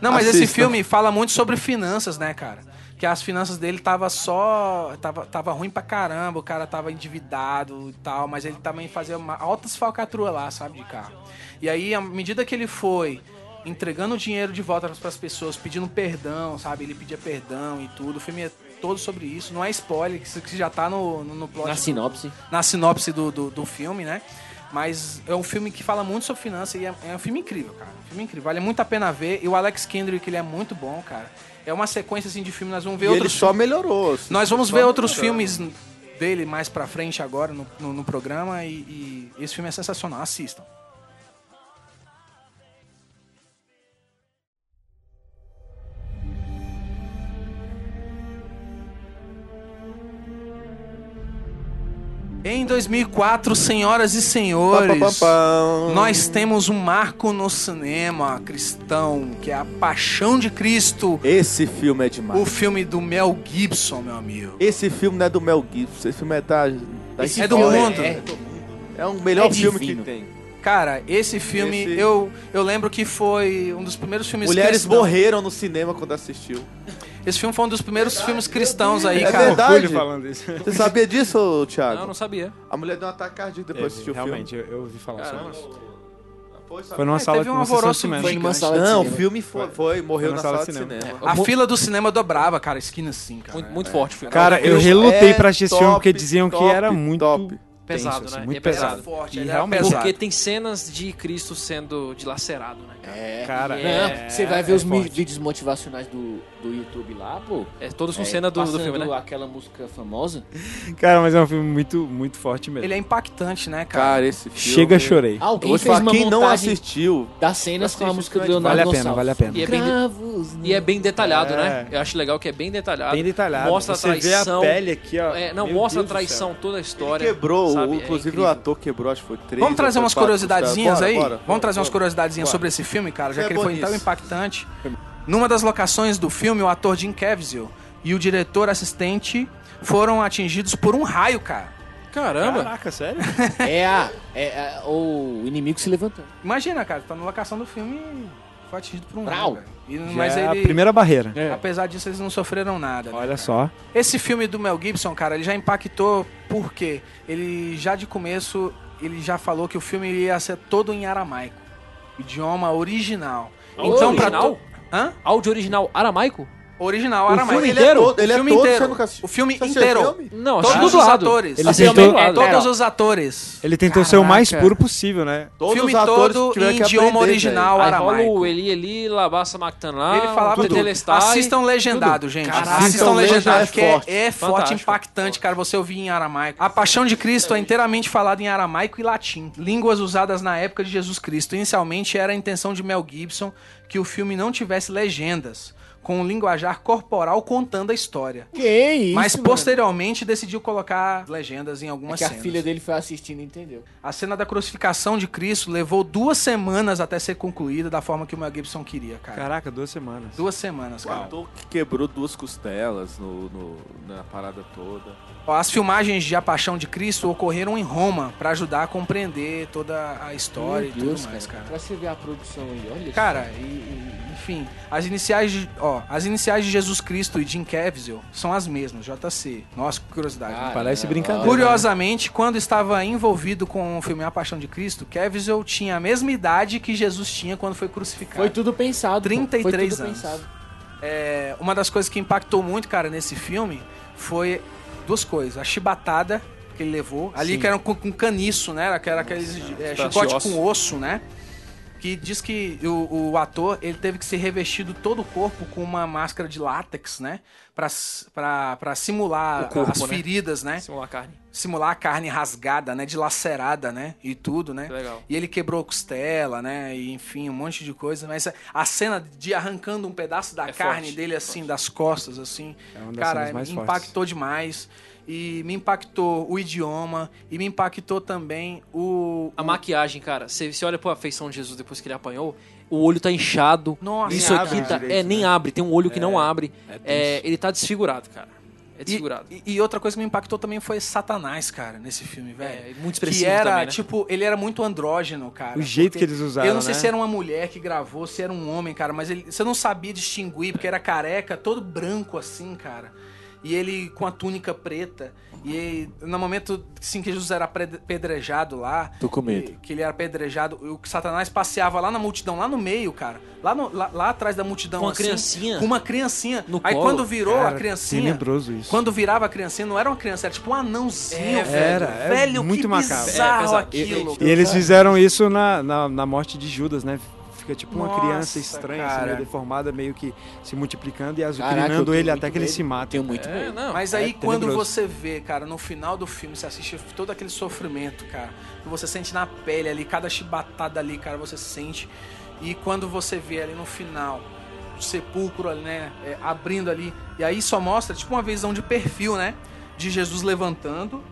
Não, mas esse filme fala muito sobre finanças, né, cara? Que as finanças dele tava só. Tava, tava ruim pra caramba, o cara tava endividado e tal, mas ele também fazia uma, altas falcatruas lá, sabe, de carro. E aí, à medida que ele foi entregando o dinheiro de volta pras pessoas, pedindo perdão, sabe? Ele pedia perdão e tudo. O filme é todo sobre isso. Não é spoiler, que já tá no, no, no plot. Na sinopse. na sinopse do, do, do filme, né? Mas é um filme que fala muito sobre finanças e é, é um filme incrível, cara. Um filme incrível. Vale muito a pena ver. E o Alex Kendrick, ele é muito bom, cara. É uma sequência assim, de filme, nós vamos ver E ele outros só melhorou. assim, Nós vamos ver outros melhorou. filmes dele mais pra frente agora no, no, no programa e, e esse filme é sensacional. Assistam. Em 2004, senhoras e senhores, Pá, pá, pá, nós temos um marco no cinema cristão, que é a Paixão de Cristo, Esse filme é demais. o filme do Mel Gibson, meu amigo. Esse filme não é do Mel Gibson, esse filme é da, da Esse É do mundo. É, É o melhor É filme que tem. Cara, esse filme, Esse- eu, eu lembro que foi um dos primeiros filmes Mulheres cristãos. morreram no cinema quando assistiu. Esse filme foi um dos primeiros filmes cristãos aí, É cara. verdade. Orgulho falando isso. Você sabia disso, Thiago? Não, não sabia. A mulher deu um ataque cardíaco depois de assistir o filme. Realmente, eu, eu ouvi falar sobre isso. Foi? Foi numa É, sala teve um alvoroço cinema. Foi numa sala de Não, o cinema. filme foi, foi- morreu na sala, de cinema. A fila do cinema dobrava, cara, esquina assim, cara. Muito, muito forte o filme. Cara, eu relutei é pra assistir esse filme porque diziam que top, era muito top. pesado, tenso, assim, né? muito É pesado. pesado. forte, E era realmente- pesado. Porque tem cenas de Cristo sendo dilacerado, né? cara? É. Cara, é- você vai ver é os vídeos motivacionais do, do YouTube lá, pô. É todos com É, cena do, do filme, né? aquela música famosa. Cara, mas é um filme muito, muito forte mesmo. Ele é impactante, né, cara? Cara, esse filme... Chega, chorei. Alguém fez falar, uma quem não assistiu... das cenas com a música do vale a Leonardo pena, vale a pena. E é bem, de- e é bem detalhado, É. né? Eu acho legal que é bem detalhado. Bem detalhado. Mostra Você a traição. vê a pele aqui, ó. É, não, Meu mostra a Deus do traição, toda a Ele história. quebrou, sabe? o- É inclusive o ator quebrou, acho que foi três. Vamos trazer umas quatro curiosidadezinhas aí? Bora, bora, Vamos trazer umas curiosidadezinhas sobre esse filme, cara, já Você que é ele foi tão impactante. Numa das locações do filme, o ator Jim Caviezel e o diretor assistente foram atingidos por um raio, cara. Caramba! Caraca, sério? É, a, é a- o inimigo se levantando. Imagina, cara, tá na locação do filme e foi atingido por um Brau. raio. cara. E- Já mas é a ele, primeira barreira. apesar disso, eles não sofreram nada. né, Olha cara? só. Esse filme do Mel Gibson, cara, ele já impactou porque ele já de começo ele já falou que o filme ia ser todo em aramaico, idioma original. Então pra original? Hã? Áudio original aramaico? Original O aramaico. filme Ele é inteiro? todo, ele O é filme todo, inteiro. O filme Você inteiro. filme? Não, Todos assisti os atores. Ele tentou-. É, todos É. os atores. Ele tentou ser o mais Caraca. puro possível, né? Todos filme os atores todo em que idioma aprender, original rola aramaico. o Eli Eli, Labassa Mactaná, Ele falava tudo. Assistam legendado, gente. Caraca. Assistam Assistam legendado, legenda, porque é é, forte. é forte, impactante, cara, você ouvir em aramaico. A Paixão de Cristo é inteiramente falada em aramaico e latim, línguas usadas na época de Jesus Cristo. Inicialmente era a intenção de Mel Gibson que o filme não tivesse legendas, com um linguajar corporal contando a história. Que isso, Mas mano? posteriormente decidiu colocar legendas em É algumas que a cenas. filha dele foi assistindo e entendeu. A cena da crucificação de Cristo levou duas semanas até ser concluída da forma que o Mel Gibson queria, cara. Caraca, duas semanas. Duas semanas, O cara. ator que quebrou duas costelas no, no- na parada toda. As filmagens de A Paixão de Cristo ocorreram em Roma pra ajudar a compreender toda a história e Meu Deus, tudo mais, cara. Pra você ver a produção aí, olha Cara, e, e- Enfim, as iniciais de, ó, as iniciais de Jesus Cristo e Jim Caviezel são as mesmas, JC. Nossa, que curiosidade. Ah, Parece é, brincadeira. Curiosamente, quando estava envolvido com o filme A Paixão de Cristo, Caviezel tinha a mesma idade que Jesus tinha quando foi crucificado. Foi tudo pensado. pô. 33 Foi tudo anos. pensado. É, uma das coisas que impactou muito, cara, nesse filme foi duas coisas. A chibatada que ele levou, ali Sim. que era com, com caniço, né? Que era aqueles é, pedaço chicote osso. com osso, né? Que diz que o, o ator ele teve que ser revestido todo o corpo com uma máscara de látex, né? Pra, pra, pra simular corpo, as né? feridas, né? Simular carne. Simular a carne rasgada, né? Dilacerada, né? E tudo, né? Que legal. E ele quebrou a costela, né? E enfim, um monte de coisa. Mas a- cena de arrancando um pedaço da É carne forte, dele, assim, das costas, assim. É uma das cara, cenas mais me fortes. impactou demais. E me impactou o idioma. E me impactou também o. A o- maquiagem, cara, você, você olha pra feição de Jesus depois que ele apanhou, o olho tá inchado. Nossa, Isso Nem aqui abre tá. direito, é, nem né? abre, tem um olho que não abre. é. É, ele tá desfigurado, cara. É E, desfigurado. e- e outra coisa que me impactou também foi Satanás, cara, nesse filme, velho. É, muito que expressivo era, também, né? tipo, ele era muito andrógeno, cara. O jeito que eles usaram, Eu não sei né? se era uma mulher que gravou, se era um homem, cara, mas ele, você não sabia distinguir, porque era careca, todo branco assim, cara. E ele com a túnica preta. E aí, no momento assim, que Jesus era apedrejado lá. Tô com medo. Que, que ele era apedrejado, o que Satanás passeava lá na multidão, lá no meio, cara. Lá, no- lá, lá atrás da multidão. Com uma assim, criancinha. Com uma criancinha. No aí colo. quando virou Cara, a criancinha. tenebroso isso. Quando virava a criancinha, não era uma criança, era tipo um anãozinho, É, velho. era, é velho, muito que macabro. bizarro É, pesado. aquilo. E eles fizeram isso na, na, na morte de Judas, né? Fica tipo uma Nossa, criança estranha, assim, meio deformada, meio que se multiplicando e azucrinando ele até que ele medo. se mata. Tenho muito É, medo. não. Mas É aí quando tenebroso. você vê, cara, no final do filme, você assiste todo aquele sofrimento, cara, que você sente na pele ali, cada chibatada ali, cara, você sente. E quando você vê ali no final, o sepulcro ali, né, é, abrindo ali, e aí só mostra, tipo, uma visão de perfil, né, de Jesus levantando.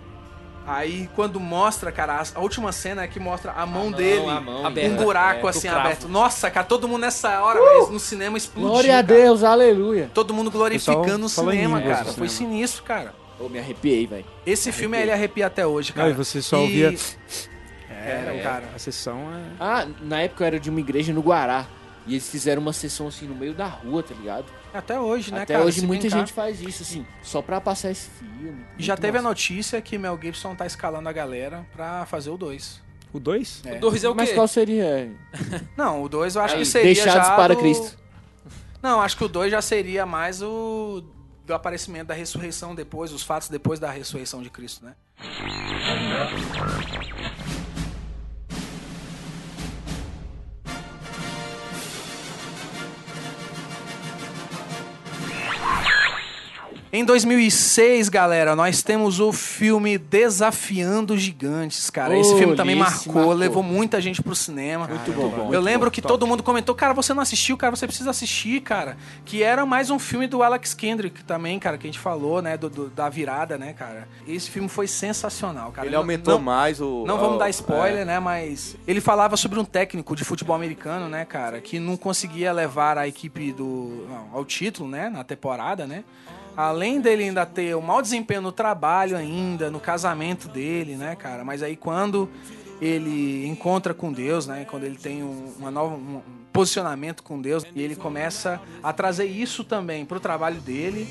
Aí quando mostra, cara, a, última cena é que mostra a mão dele, a mão, aberta. um buraco É, assim aberto. Nossa, cara, todo mundo nessa hora, velho, no cinema explodiu. Glória a cara. Deus, aleluia. Todo mundo glorificando o cinema, cara. Foi cinema. sinistro, cara. Eu me arrepiei, velho. Esse filme ele arrepia até hoje, cara. Não, e você só E- ouvia. Era, cara. A sessão é. Ah, na época eu era de uma igreja no Guará. E eles fizeram uma sessão assim no meio da rua, tá ligado? Até hoje, né, Até cara? hoje muita brincar. gente faz isso, assim, só pra passar esse filme. E já teve a massa. notícia que Mel Gibson tá escalando a galera pra fazer o 2. O 2? É. O dois é o Mas quê? qual seria? Não, o 2 eu acho Aí, que seria Deixados já para do- Cristo. Não, acho que o 2 já seria mais o do aparecimento da ressurreição depois, os fatos depois da ressurreição de Cristo, né? Em 2006, galera, nós temos o filme Desafiando Gigantes, cara. Esse filme também marcou, marcou. levou muita gente pro cinema. Muito bom. Eu lembro que todo mundo comentou, cara, você não assistiu, cara, você precisa assistir, cara. Que era mais um filme do Alex Kendrick também, cara, que a gente falou, né, do, do- da virada, né, cara. Esse filme foi sensacional, cara. Ele Não- aumentou não, mais o. Não vamos o- dar spoiler, é. né, mas ele falava sobre um técnico de futebol americano, né, cara, que não conseguia levar a equipe do não, ao título, né, na temporada, né. Além dele ainda ter um mau desempenho no trabalho ainda, no casamento dele, né, cara? Mas aí quando ele encontra com Deus, né? Quando ele tem um, uma nova, um posicionamento com Deus, e ele começa a trazer isso também pro trabalho dele,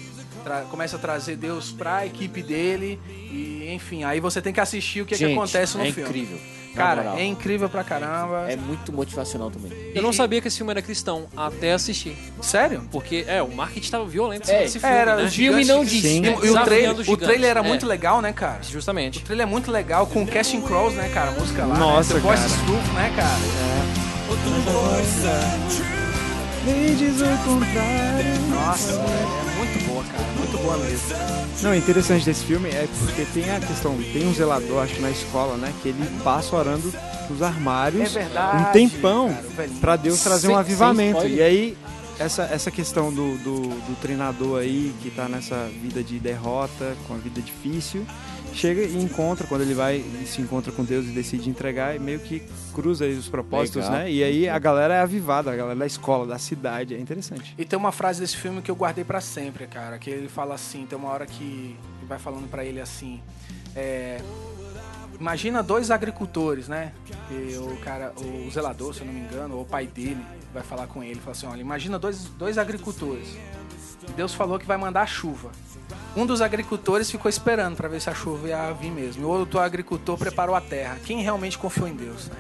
começa a trazer Deus pra equipe dele, e enfim, aí você tem que assistir o que, que Gente, acontece no é filme. incrível. Cara, moral. é incrível pra caramba. É muito motivacional também. Eu não sabia que esse filme era cristão até assistir. Sério? Porque, é, o marketing tava violento É, nesse filme, Era, né? o O filme não diz. Sim. E, e o, trailer, o trailer era é. muito legal, né, cara? O Justamente. trailer é muito legal, com o Casting Crows, né, cara? A música lá. Nossa, né? The Voice cara. Truth, né, cara? Me diz o contrário. Nossa, é muito boa, cara. Muito boa mesmo. Não, o interessante desse filme é porque tem a questão, tem um zelador, acho que na escola, né? Que ele passa orando nos armários É verdade, um tempão pra Deus trazer Sem- um avivamento. E aí, essa, essa questão do, do, do treinador aí, que tá nessa vida de derrota, com a vida difícil, chega e encontra, quando ele vai e se encontra com Deus e decide entregar, e meio que cruza aí os propósitos, Legal. né? E aí a galera é avivada, a galera da escola, da cidade, é interessante. E tem uma frase desse filme que eu guardei pra sempre, cara. Que ele fala assim, tem uma hora que vai falando pra ele assim. é, Imagina dois agricultores, né? E o cara, o zelador, se eu não me engano, ou o pai dele, vai falar com ele, fala assim, olha, imagina dois, dois agricultores. Deus falou que vai mandar chuva. Um dos agricultores ficou esperando para ver se a chuva ia vir mesmo. E o outro agricultor preparou a terra. Quem realmente confiou em Deus, né?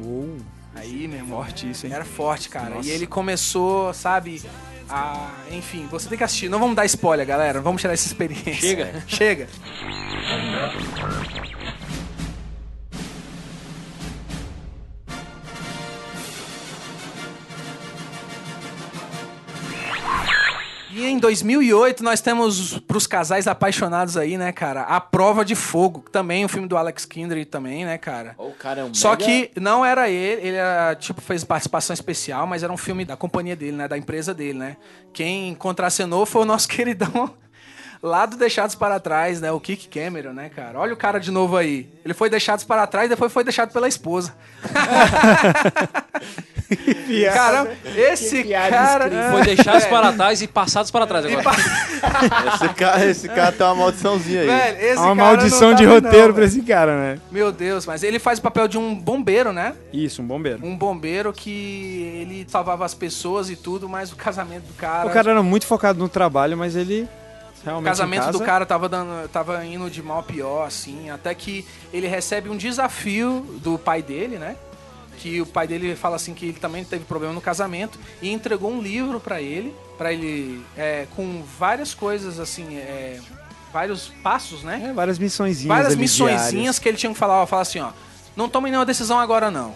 Uou, Aí, meu irmão, forte isso, hein? era forte, cara. Nossa. E ele começou, sabe, a... Enfim, você tem que assistir. Não vamos dar spoiler, galera. Vamos tirar essa experiência. Chega. Chega. E em 2008 nós temos pros casais apaixonados aí, né, cara? A Prova de Fogo, também o filme do Alex Kindred também, né, cara? O cara é um Só mega- que não era ele, ele era, tipo, fez participação especial, mas era um filme da companhia dele, né? Da empresa dele, né? Quem contracenou foi o nosso queridão lá do Deixados para Trás, né? O Kik Cameron, né, cara? Olha o cara de novo aí. Ele foi Deixados para Trás e depois foi deixado pela esposa. Caramba, esse piada cara... escrita. Foi deixados para trás e passados para trás agora. Esse cara, esse cara tem uma maldiçãozinha aí. Velho, esse Há uma cara maldição de tá bem, roteiro não, pra velho. esse cara, né? Meu Deus, mas ele faz o papel de um bombeiro, né? Isso, um bombeiro. Um bombeiro que ele salvava as pessoas e tudo, mas o casamento do cara. O cara era muito focado no trabalho, mas ele o realmente casamento em casa, do cara tava, dando, tava indo de mal a pior, assim, até que ele recebe um desafio do pai dele, né? Que o pai dele fala assim que ele também teve problema no casamento e entregou um livro pra ele, para ele é, com várias coisas assim, é, vários passos, né? É, várias missõezinhas. várias missõezinhas que ele tinha que falar, ó, fala assim, ó, não tome nenhuma decisão agora não.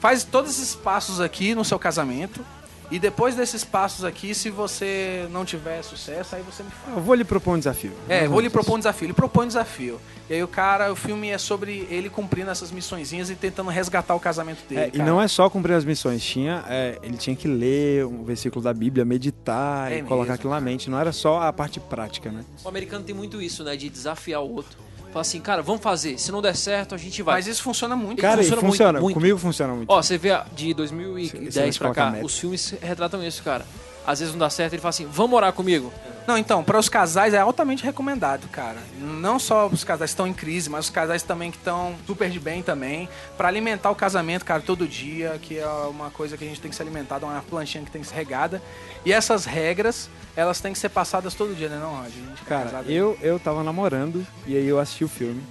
Faz todos esses passos aqui no seu casamento e depois desses passos aqui, se você não tiver sucesso, aí você me fala. Eu vou lhe propor um desafio. É, vou lhe propor um desafio. Ele propõe um desafio. E aí o cara, o filme é sobre ele cumprindo essas missõezinhas e tentando resgatar o casamento dele. É, e não é só cumprir as missões, tinha, é, ele tinha que ler um versículo da Bíblia, meditar É e colocar mesmo, aquilo na mente. Não era só a parte prática, né? O americano tem muito isso, né? De desafiar o outro. Fala assim, cara, vamos fazer. Se não der certo, a gente vai. Mas isso funciona muito. Cara, e funciona muito, funciona. muito. Comigo funciona muito. Ó, você vê de Você- você 2010 vai pra cá, os filmes retratam isso, cara. Às vezes não dá certo, ele fala assim, vamos orar comigo. Não, então, para os casais é altamente recomendado, cara. Não só os casais que estão em crise, mas os casais também que estão super de bem também. Pra alimentar o casamento, cara, todo dia, que é uma coisa que a gente tem que se alimentar, é uma planchinha que tem que ser regada. E essas regras, elas têm que ser passadas todo dia, né, não, Roger? Cara, eu, eu tava namorando e aí eu assisti o filme.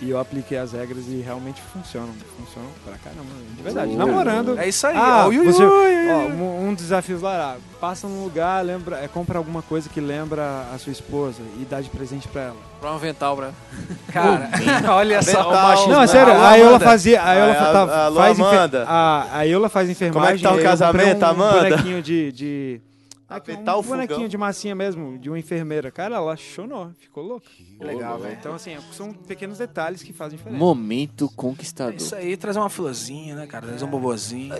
E eu apliquei as regras e realmente funcionam. Funcionam pra caramba, de verdade. Ui. Namorando. É isso aí. Ah, ui, você, ui, ui, ó, um, um desafio lá, lá, passa num lugar, lembra, é, compra alguma coisa que lembra a sua esposa e dá de presente pra ela. Pra um avental, pra... Cara, olha só. Avental. o machismo. Não, é sério, a Eula Amanda. fazia. A Eula A- fa- alô, faz Amanda. a, a Eula faz enfermagem. Como é que tá o aí casamento, um Amanda? bonequinho de. de aqui, Avental um bonequinho fogão. de massinha mesmo, de uma enfermeira. Cara, ela chonou, ficou louca. Legal, velho. Então, assim, são pequenos detalhes que fazem diferença. Momento É conquistador. Isso aí, trazer uma florzinha, né, cara? Trazer um bobozinho.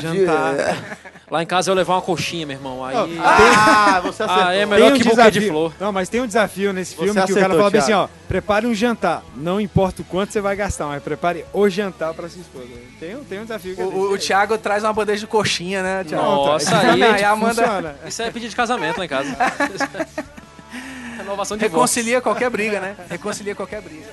jantar. Lá em casa eu levar uma coxinha, meu irmão. Aí. Ah, você acertou. Ah, é melhor um que buquê de flor. Não, mas tem um desafio nesse Você filme que o cara fala bem assim, ó, prepare um jantar. Não importa o quanto você vai gastar, mas prepare o jantar pra sua esposa. Tem, um- tem um desafio que O, é o, o. Thiago traz uma bandeja de coxinha, né, Thiago? Nossa, aí, aí a Amanda- funciona. Isso é pedido de casamento lá em casa. Renovação de votos. Reconcilia qualquer briga, né? Reconcilia qualquer briga.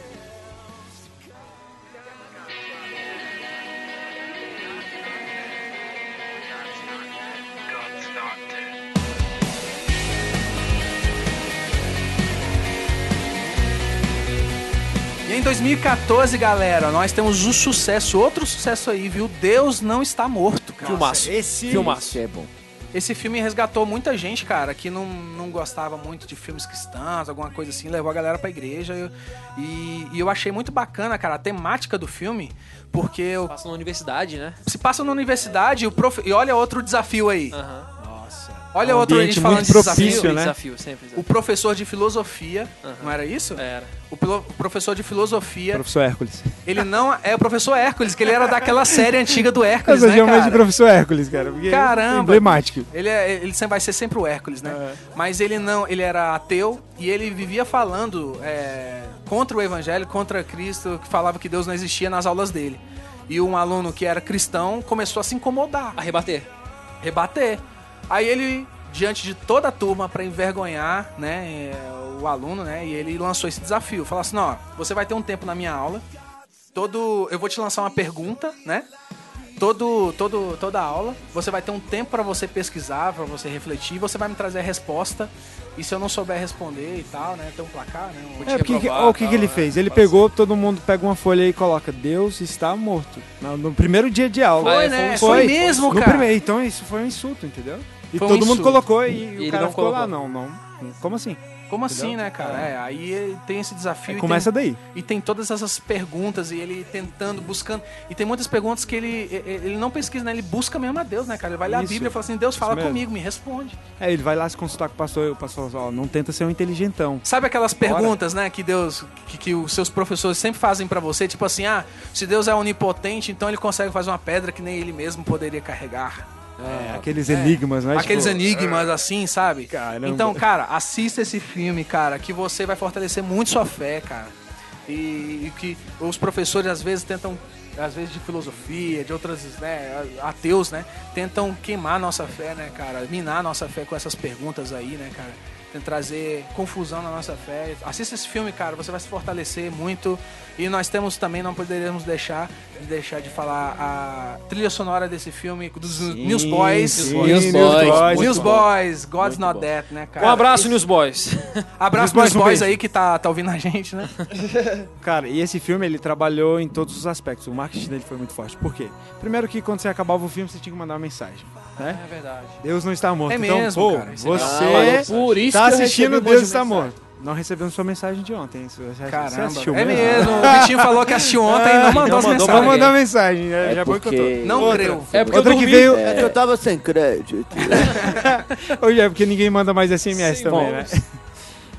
E em 2014, galera, nós temos um sucesso, outro sucesso aí, viu? Deus não está morto, cara. Filmaço. Esse Filmaço. Esse é bom. Esse filme resgatou muita gente, cara, que não, não gostava muito de filmes cristãos, alguma coisa assim, levou a galera pra igreja. E, e eu achei muito bacana, cara, a temática do filme, porque eu- Passa na universidade, né? se passa na universidade e, o prof... e olha outro desafio aí. Aham. Olha Um outro a gente falando muito de desafio. propício, né? desafio, sempre O desafio. professor de filosofia, Aham. não era isso? Era. O, o professor de filosofia, Professor Hércules. ele não é o professor Hércules, que ele era daquela série antiga do Hércules, Eu né, chamo ele de cara? professor Hércules, cara. é Caramba! Emblemático. Ele, é, ele sempre vai ser sempre o Hércules, né? É. Mas ele não, ele era ateu e ele vivia falando é, contra o evangelho, contra Cristo, que falava que Deus não existia nas aulas dele. E um aluno que era cristão começou a se incomodar, A rebater. rebater. Aí ele, diante de toda a turma, para envergonhar, né, o aluno, né, e ele lançou esse desafio. Falou assim, ó, você vai ter um tempo na minha aula, todo, eu vou te lançar uma pergunta, né, todo, todo, toda aula. Você vai ter um tempo pra você pesquisar, pra você refletir. Você vai me trazer a resposta. E se eu não souber responder e tal, né? Tem um placar, né? Um É, porque, reprovar o que, tal, que ele né? fez? Ele Pode pegou, todo mundo pega uma folha e coloca Deus está morto. No, no primeiro dia de aula. Foi, né? foi- Foi, mesmo, No cara. primeiro, então isso foi um insulto, entendeu? E Foi um todo mundo insulto. colocou e, ele o cara não ficou lá, colocou. não, não. Como assim? Como assim, né, cara? É, aí ele tem esse desafio. e Começa tem, daí. E tem todas essas perguntas e ele tentando, buscando. E tem muitas perguntas que ele, ele não pesquisa, né? Ele busca mesmo a Deus, né, cara? Ele vai ler a. Bíblia e fala assim: Deus, fala mesmo. comigo, me responde. É, ele vai lá se consultar com o pastor e o pastor fala, ó, não tenta ser um inteligentão. Sabe aquelas Bora. perguntas, né, que Deus, que, que os seus professores sempre fazem pra você, tipo assim, ah, se Deus é onipotente, então ele consegue fazer uma pedra que nem ele mesmo poderia carregar. É, aqueles enigmas, né? Aqueles Tipo, enigmas assim, sabe? Caramba. Então, cara, assista esse filme, cara, que você vai fortalecer muito sua fé, cara. E, e que os professores às vezes tentam, às vezes de filosofia, de outras, né, ateus, né, tentam queimar nossa fé, né, cara, minar nossa fé com essas perguntas aí, né, cara. Tentam trazer confusão na nossa fé. Assista esse filme, cara, você vai se fortalecer muito. E nós temos também, não poderíamos deixar de deixar de falar a trilha sonora desse filme dos Newsboys. sim, Newsboys, Newsboys. Newsboys, God's Muito Not. Dead, né, cara? Um abraço, Newsboys. Abraço Newsboys, pros boys beijo. aí que tá, tá ouvindo a gente, né? Cara, e esse filme ele trabalhou em todos os aspectos. O marketing dele foi muito forte. Por quê? Primeiro que quando você acabava o filme, você tinha que mandar uma mensagem. Né? É verdade. Deus não está morto. É então, mesmo, pô, cara, é você Ah, por isso tá assistindo Deus de está mensagem. morto. Não recebemos sua mensagem de ontem. Você, Caramba. assistiu É mesmo? mesmo. O Vitinho falou que assistiu ontem e não mandou as não mandou mensagens. Vamos mandar mensagem. né? É Já porque- boicotou. Não Outra. creu. É porque Outra que veio. É que eu tava sem crédito. Hoje é porque ninguém manda mais SMS Sim, também, bom. né?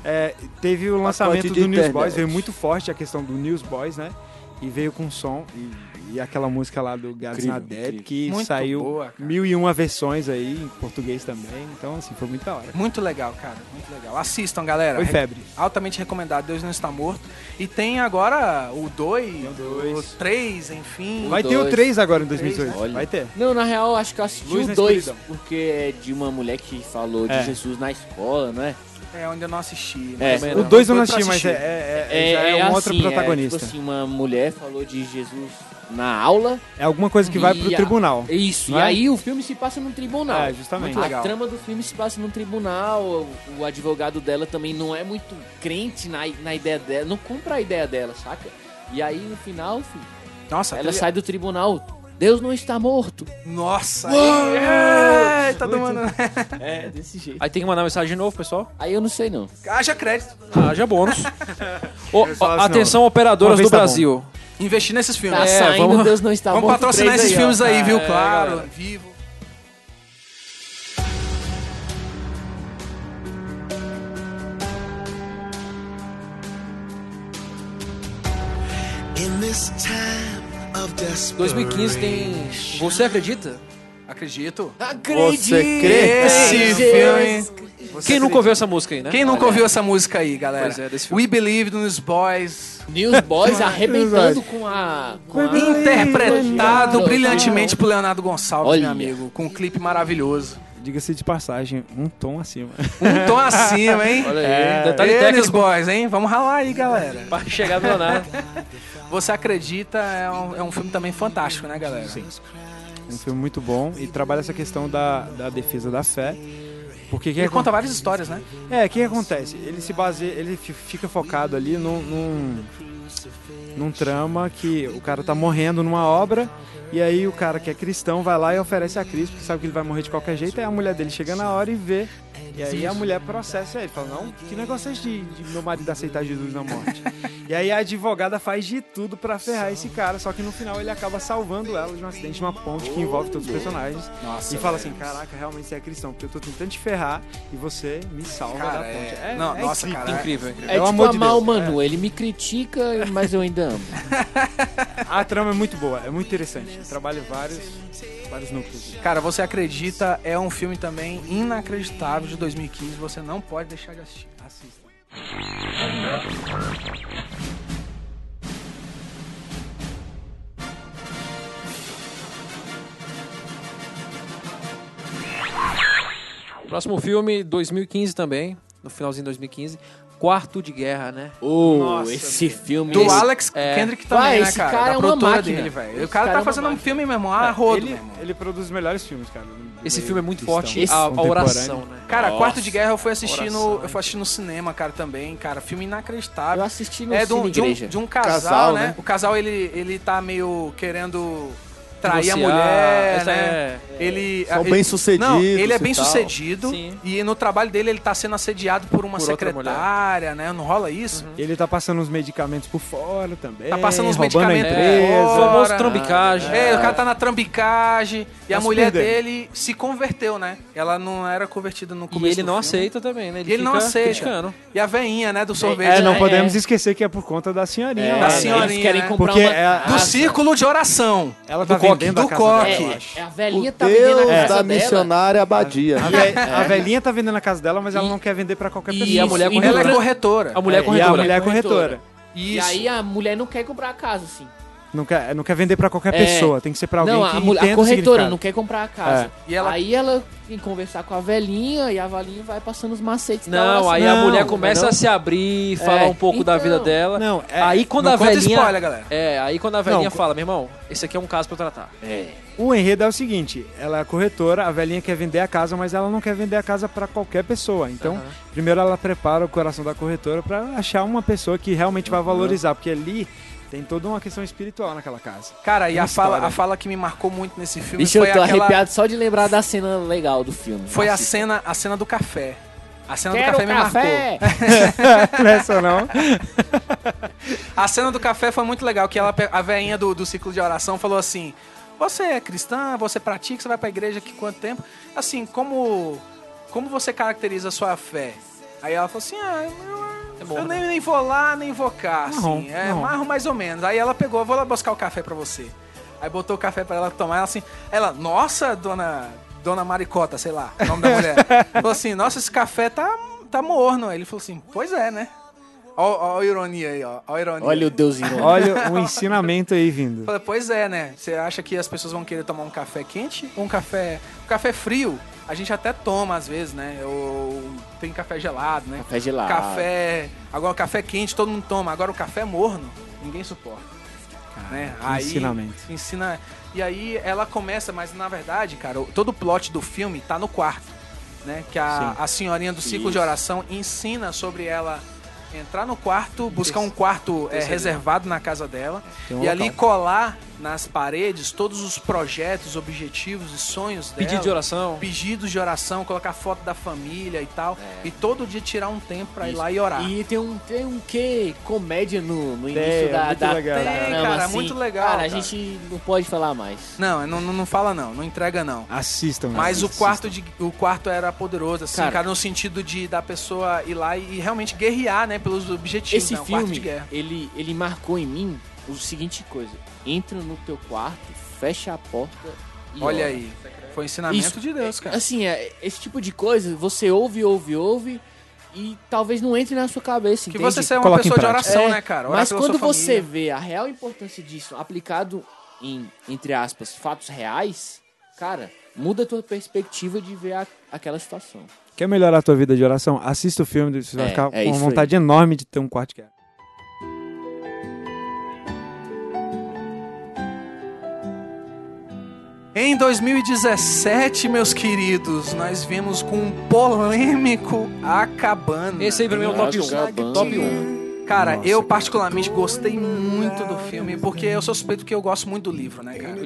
É, teve o lançamento do Newsboys, veio muito forte a questão do Newsboys, né? E veio com som e, e aquela música lá do incrível. que Muito saiu boa, cara. mil e uma versões aí, em português também. Então, assim, foi muito da hora. Muito legal, cara. Muito legal. Assistam, galera. Foi Re- febre. Altamente recomendado. Deus não está morto. E tem agora o 2, o o dois. 3, enfim. Vai ter o dois. 3 agora em 2018. Olha. Vai ter. Não, na real, acho que eu assisti Luz o na 2, escuridão. porque é de uma mulher que falou É. de Jesus na escola, não é? É onde eu não assisti. É. O não. 2 eu não assisti, mas é, é, é, já é, um outro assim, protagonista. É, tipo assim, uma mulher falou de Jesus na aula. É alguma coisa que vai pro a- tribunal. Isso, e é? aí o filme se passa num tribunal. É, justamente. A legal. trama do filme se passa num tribunal, o, o advogado dela também não é muito crente na, na ideia dela, não compra a ideia dela, saca? E aí no final, filho, Nossa, ela trilha- sai do tribunal, Deus não está morto. Nossa. Aí, Eita, todo mundo. É, desse jeito. Aí tem que mandar mensagem de novo, pessoal. Aí eu não sei não. Haja crédito. Haja bônus. Assim, atenção, não. operadoras do tá bom. Investir nesses filmes. Tá É, saindo, vamos- Deus não está Vamos patrocinar esses aí, ó. filmes aí, viu? É, Claro. galera. Vivo. In this time of 2015 tem. Você acredita? Acredito. Acredite! Você crê? Esse Jesus. Filme. Quem nunca ouviu essa música aí, né? Quem nunca ouviu essa música aí, galera? Pois é, desse filme. We Believe nos Boys. Newsboys arrebentando com a... Com a... Interpretado brilhantemente por Leonardo Gonçalves, Olha. meu amigo. Com um clipe maravilhoso. Diga-se de passagem, um tom acima. Um tom acima, hein? Olha aí, É. detalhe Eles, técnico boys, hein? Vamos ralar aí, galera. pra chegar do Leonardo. Você acredita é um, é um filme também fantástico, né, galera? Sim. Um filme muito bom e trabalha essa questão da, da defesa da fé. Porque que Ele conta várias histórias, né? É, o que acontece? Ele se baseia, ele fi- fica focado ali num, num, num trama que o cara tá morrendo numa obra e aí o cara que é cristão vai lá e oferece a Cristo, porque sabe que ele vai morrer de qualquer jeito, aí a mulher dele chega na hora e vê. E aí a mulher processa ele, fala, não, que negócio é esse de, de meu marido aceitar Jesus na morte? e aí a advogada faz de tudo pra ferrar esse cara, só que no final ele acaba salvando ela de um acidente de uma ponte que envolve todos os personagens. Nossa. E fala assim, caraca, realmente você é cristão, porque eu tô tentando te ferrar e você me salva Cara, da ponte. é- não, nossa, incrível. cara, Incrível, incrível. É Pelo tipo amor de amar Deus. o Manu, ele me critica, mas eu ainda amo. A trama é muito boa, é muito interessante. Trabalha vários, vários núcleos. Cara, você acredita é um filme também inacreditável de 2015. Você não pode deixar de assistir. Assista. Próximo filme, 2015 também, no finalzinho de 2015, Quarto de Guerra, né? Oh, Nossa, esse filme. Do esse- Alex É. Kendrick também, Vai, né, esse cara? cara da é uma máquina. dele, velho. O cara cara tá é fazendo um máquina. filme mesmo, ah, rodo ele, mesmo. ele produz os melhores filmes, cara. Esse filme é muito forte, a, a oração, né? Cara, Nossa, Quarto de Guerra eu fui assistir no, oração, eu fui assistir no cinema, cara, também, cara. Filme inacreditável. Eu assisti no é de um, Cine de, um, de um casal, Casal, né? né? O casal, ele, ele tá meio querendo trair a mulher, né? é- Ele, São ele- bem-sucedidos Não, ele é bem tal. sucedido Sim. e no trabalho dele ele tá sendo assediado por uma Por secretária, né? Não rola isso? E ele tá passando os medicamentos por fora também. Tá passando uns medicamentos por O fora. famoso trambicagem. É, o cara tá na trambicagem e a mulher dele se converteu, né? Ela não era convertida no E começo ele do não filme. aceita também, né? E ele não aceita. criticando. E a veinha, né, do sorvete. É, não É, podemos é. esquecer que é por conta da senhorinha. É, lá, da né? senhorinha, eles querem né? comprar Porque uma é a- Do círculo de oração. Ela tá Do coque, vendendo a do casa coque. dela, eu É, é a O velhinha tá vendendo Deus a casa da dela. missionária Abadia. A, ve- a velhinha tá vendendo a casa dela, mas ela E- não quer vender pra qualquer e pessoa. E a mulher E corretora. Ela é corretora. A mulher É, E a corretora. mulher é Corretora. corretora. E aí a mulher não quer comprar a casa, assim. Não quer, não quer vender pra qualquer É. pessoa. Tem que ser pra alguém não, que a, mulher- a entenda o corretora não quer comprar a casa. É. E ela- Aí ela tem que conversar com a velhinha e a velhinha vai passando os macetes da Não, oração. aí a Não, mulher não começa não. a se abrir, falar É, um pouco da então. vida dela. Não, é- aí quando não a velhinha. spoiler, galera. É, aí quando a velhinha Não, fala, meu irmão, esse aqui é um caso pra eu tratar. É. O enredo é o seguinte: ela é corretora, a velhinha quer vender a casa, mas ela não quer vender a casa pra qualquer pessoa. Então, Aham. primeiro ela prepara o coração da corretora pra achar uma pessoa que realmente vai valorizar, porque ali tem toda uma questão espiritual naquela casa. Cara, e a fala, a fala que me marcou muito nesse filme Bicho, eu foi tô aquela... arrepiado só de lembrar da cena legal do filme. Foi a cena, a cena do café. A cena Quero do café me café! marcou. não é só não? A cena do café foi muito legal, que ela, a veinha do, do ciclo de oração falou assim: Você é cristã, você pratica, você vai pra igreja aqui quanto tempo? Assim, como, como você caracteriza a sua fé? Aí ela falou assim: Ah, eu, É bom, eu né? nem, nem vou lá, nem vou cá. Marrom, Assim, é marrom. marrom mais ou menos. Aí ela pegou, vou lá buscar o café pra você. Aí botou o café pra ela tomar, ela assim, ela, nossa, dona, dona Maricota, sei lá, o nome da mulher. falou assim, nossa, esse café tá, tá morno. Aí ele falou assim, pois é, né? Ó, ó a ironia aí, ó, ó a ironia. Olha o deusinho. Olha o ensinamento aí vindo. Falei, pois é, né? Você acha que as pessoas vão querer tomar um café quente um café. Um café frio? A gente até toma às vezes, né? Ou tem café gelado, né? Café gelado. Café. Agora o café quente todo mundo toma. Agora o café morno, ninguém suporta. né? que ensinamento. Ensina. E aí ela começa, mas na verdade, cara, todo o plot do filme tá no quarto. Né? Que a, Sim. a senhorinha do ciclo de Isso. oração ensina sobre ela entrar no quarto, buscar um quarto é, reservado na casa dela um e ali local. colar nas paredes todos os projetos, objetivos e sonhos dela. Pedido de oração. Pedidos de oração, colocar foto da família e tal. E todo dia tirar um tempo pra ir lá e orar. E tem um, tem um quê? Comédia no, no início é da, muito da legal. Tem, cara, assim. muito legal, Cara, a cara. gente não pode falar mais. Não, não, não não fala não, não entrega não. Assistam. Mas o assistam. quarto, de, o quarto era poderoso, assim, cara, Cara, no sentido de da pessoa ir lá e, e realmente guerrear, né, pelos objetivos, Esse né, o quarto filme, de guerra. ele, ele marcou em mim o seguinte coisa. Entra no teu quarto, fecha a porta e Olha ora. aí, foi ensinamento Isso, de Deus, cara. Assim, é, esse tipo de coisa, você ouve, ouve, ouve e talvez não entre na sua cabeça, Que entende? você seja uma Coloca pessoa de oração, É, né, cara? Orar Mas quando você vê a real importância disso aplicado em, entre aspas, fatos reais, cara, muda a tua perspectiva de ver a- aquela situação. Quer melhorar a tua vida de oração? Assista o filme, você vai É, ficar é com uma vontade enorme de ter um quarto de guerra. Em 2017, meus queridos, nós vimos com um polêmico A Cabana. Esse aí pra mim é o top 1. Acabando. Top 1. Cara, Nossa, eu particularmente gostei muito do filme, porque eu sou suspeito que eu gosto muito do livro, né, cara?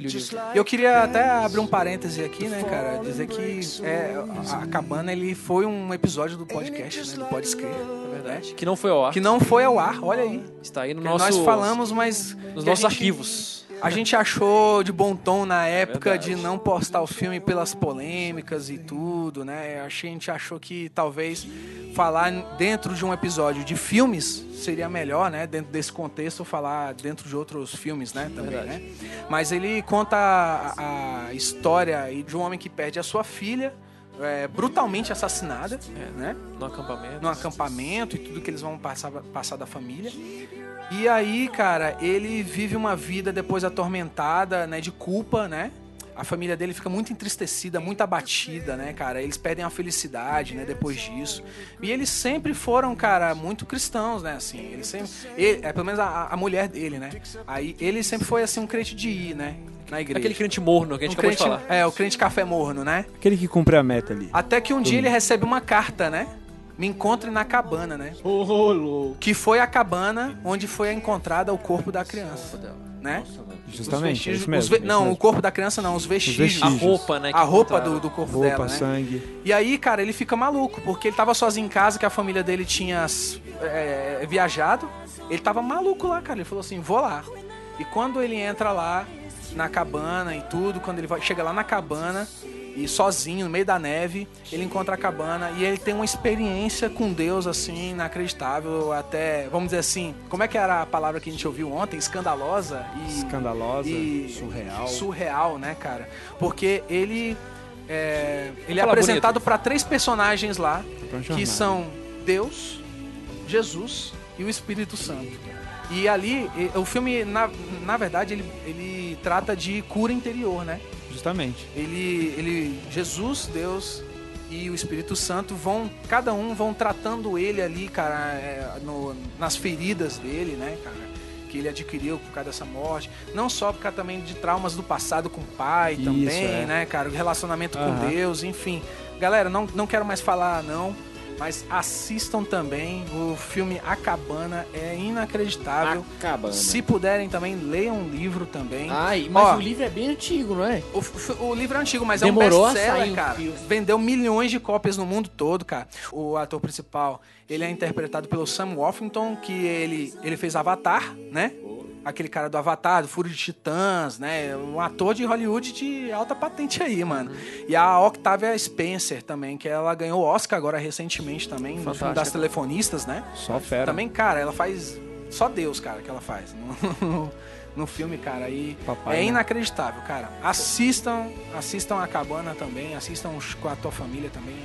E eu queria até abrir um parêntese aqui, né, cara? Dizer que é, a Cabana, ele foi um episódio do podcast, né? Do Pode Escrever, é verdade. Que não foi ao ar. Que não foi ao ar, olha aí. Está aí no Que nosso, Nós falamos, mas... nos nossos gente- arquivos. A gente achou de bom tom na época de não postar o filme pelas polêmicas e tudo, né? A gente achou que talvez falar dentro de um episódio de filmes seria melhor, né? Dentro desse contexto, falar dentro de outros filmes, né? Também, né? Mas ele conta a, a história de um homem que perde a sua filha, é, brutalmente assassinada, né? No acampamento. no acampamento e tudo que eles vão passar, passar da família. E aí, cara, ele vive uma vida depois atormentada, né, de culpa, né? a família dele fica muito entristecida, muito abatida, né, cara? Eles perdem a felicidade, né, depois disso. E eles sempre foram, cara, muito cristãos, né, assim. Eles sempre, ele, é pelo menos a, a mulher dele, né? Aí ele sempre foi assim um crente de ir, né, na igreja. Aquele crente morno que a gente um acabou crente, de falar. É, o crente café morno, né? Aquele que cumpre a meta ali. Até que um dia ele recebe uma carta, né? Me encontre na cabana, né? Ô, louco. Que foi a cabana onde foi encontrada o corpo da criança, né? Justamente, é vestígios- mesmo. os ve- é isso não, mesmo. o corpo da criança não, os vestígios. A vestígios. roupa, né? A roupa do, do corpo Roupa, dela, né? sangue. E aí, cara, ele fica maluco, porque ele tava sozinho em casa, que a família dele tinha é, viajado. Ele tava maluco lá, cara. Ele falou assim, vou lá. E quando ele entra lá, na cabana e tudo, quando ele vai, chega lá na cabana, e sozinho, no meio da neve, ele encontra a cabana e ele tem uma experiência com Deus, assim, inacreditável, até, vamos dizer assim, como é que era a palavra que a gente ouviu ontem? Escandalosa e... Escandalosa, e surreal. surreal, né, cara? Porque ele é, ele é apresentado para três personagens lá, que são Deus, Jesus e o Espírito Santo. E ali, o filme, na, na verdade, ele, ele trata de cura interior, né? Justamente. Ele, ele, Jesus, Deus e o Espírito Santo vão, cada um vão tratando ele ali, cara, é, no- nas feridas dele, né, cara, que ele adquiriu por causa dessa morte. Não só por causa também de traumas do passado com o pai Isso, também, é. né, cara, o relacionamento com Aham. Deus, enfim. Galera, não, não quero mais falar, não. Mas assistam também o filme A Cabana, é inacreditável. Acabando. Se puderem também, leiam um livro também. Ai, mas Ó, o livro é bem antigo, não é? o, o livro é antigo, mas Demorou é um a best-seller, um cara. filme. Vendeu milhões de cópias no mundo todo, cara. O ator principal, ele é interpretado pelo Sam Worthington, que ele, ele fez Avatar, né? Aquele cara do Avatar, do Fúria de Titãs, né? Um ator de Hollywood de alta patente aí, mano. E a Octavia Spencer também, que ela ganhou o Oscar agora recentemente também, no filme Fantástica. das telefonistas, né? Só fera. Também, cara, ela faz. Só Deus, cara, que ela faz. No, no filme, cara. E Papai, é né? inacreditável, cara. Assistam, assistam a cabana também, assistam com a tua família também.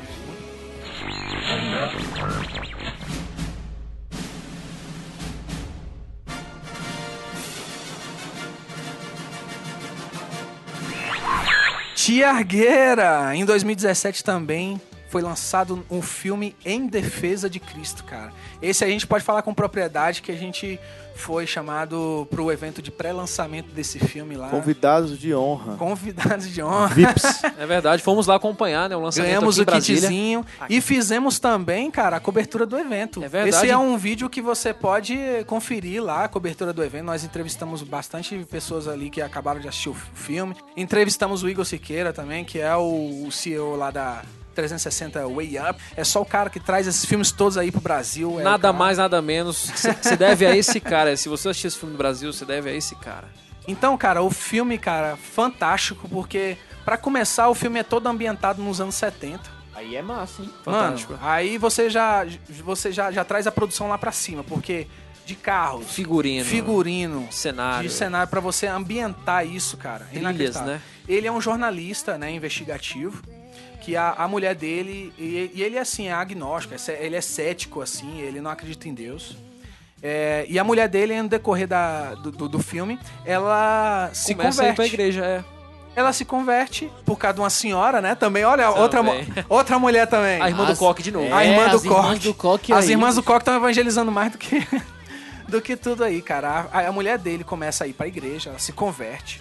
É muito- Tia Argueira, em 2017 também foi lançado um filme em defesa de Cristo, cara. Esse a gente pode falar com propriedade que a gente foi chamado pro evento de pré-lançamento desse filme lá. Convidados de honra. Convidados de honra. Vips. É verdade, fomos lá acompanhar né, o lançamento Ganhamos aqui em o Brasília. kitzinho e fizemos também, cara, a cobertura do evento. É verdade. Esse é um vídeo que você pode conferir lá, a cobertura do evento. Nós entrevistamos bastante pessoas ali que acabaram de assistir o filme. Entrevistamos o Igor Siqueira também, que é o o CEO lá da 360 Way Up. É só o cara que traz esses filmes todos aí pro Brasil. é Nada mais, nada menos. Você deve a esse cara. Se você assistir esse filme no Brasil, você deve a esse cara. Então, cara, o filme, cara, fantástico, porque, pra começar, o filme é todo ambientado nos anos 70. Aí é massa, hein? Fantástico. Mano, aí você já, você já, já traz a produção lá pra cima, porque de carros, Figurino. figurino, Cenário. de cenário pra você ambientar isso, cara. Trilhas, né? Ele é um jornalista, né, investigativo, que a, a mulher dele, e, e ele assim, é agnóstico, é ele é cético assim, ele não acredita em Deus. É, e a mulher dele, no decorrer da, do, do, do filme, ela se Começa a ir converte. pra igreja, é. Ela se converte por causa de uma senhora, né? Também, olha, outra, Também. outra mulher também. A irmã do As- Coque de novo. É, A irmã do as irmãs Coque. do Coque As aí. irmãs do Coque estão evangelizando mais do que, do que tudo aí, cara. A, a mulher dele começa a ir pra igreja, ela se converte.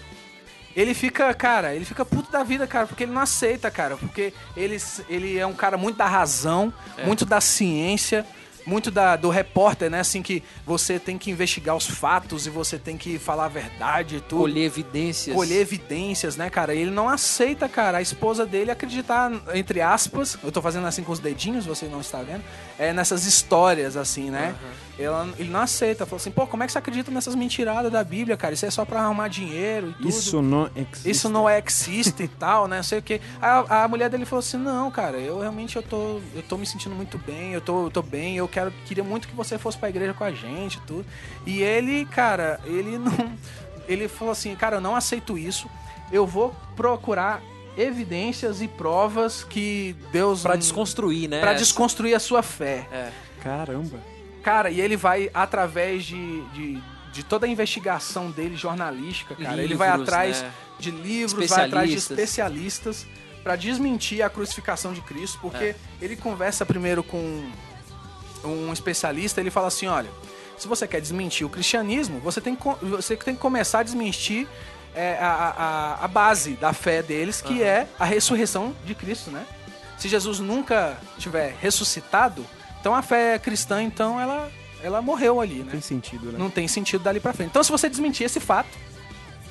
Ele fica, cara, ele fica puto da vida, cara, porque ele não aceita, cara. Porque ele, ele é um cara muito da razão, É. muito da ciência, muito da, do repórter, né? Assim, que você tem que investigar os fatos e você tem que falar a verdade e tudo Colher evidências. colher evidências, né, cara? Ele não aceita, cara, a esposa dele acreditar, entre aspas, eu tô fazendo assim com os dedinhos, você não está vendo, é nessas histórias, assim, né? Ela, ele não aceita, falou assim, pô, como é que você acredita nessas mentiradas da Bíblia, cara? Isso é só pra arrumar dinheiro e tudo. Isso não existe. Isso não é existe e tal, né? Não sei o que. A, a mulher dele falou assim: não, cara, eu realmente eu tô, eu tô me sentindo muito bem, eu tô, eu tô bem, eu quero, queria muito que você fosse pra igreja com a gente e tudo. E ele, cara, ele não. Ele falou assim, cara, eu não aceito isso. Eu vou procurar evidências e provas que Deus. Pra desconstruir, né? Pra desconstruir a sua fé. É. Caramba. Cara, e ele vai através de, de, de toda a investigação dele jornalística, cara. ele Livros, vai atrás né? de livros, vai atrás de Especialistas. pra desmentir a crucificação de Cristo, porque É. ele conversa primeiro com um especialista, ele fala assim, olha, se você quer desmentir o cristianismo, você tem que, você tem que começar a desmentir é, a, a, a base da fé deles, que é a ressurreição de Cristo, né? Se Jesus nunca tiver ressuscitado, então a fé cristã, então, ela, ela morreu ali, né? Tem sentido, né? Não tem sentido dali pra frente. Então, se você desmentir esse fato,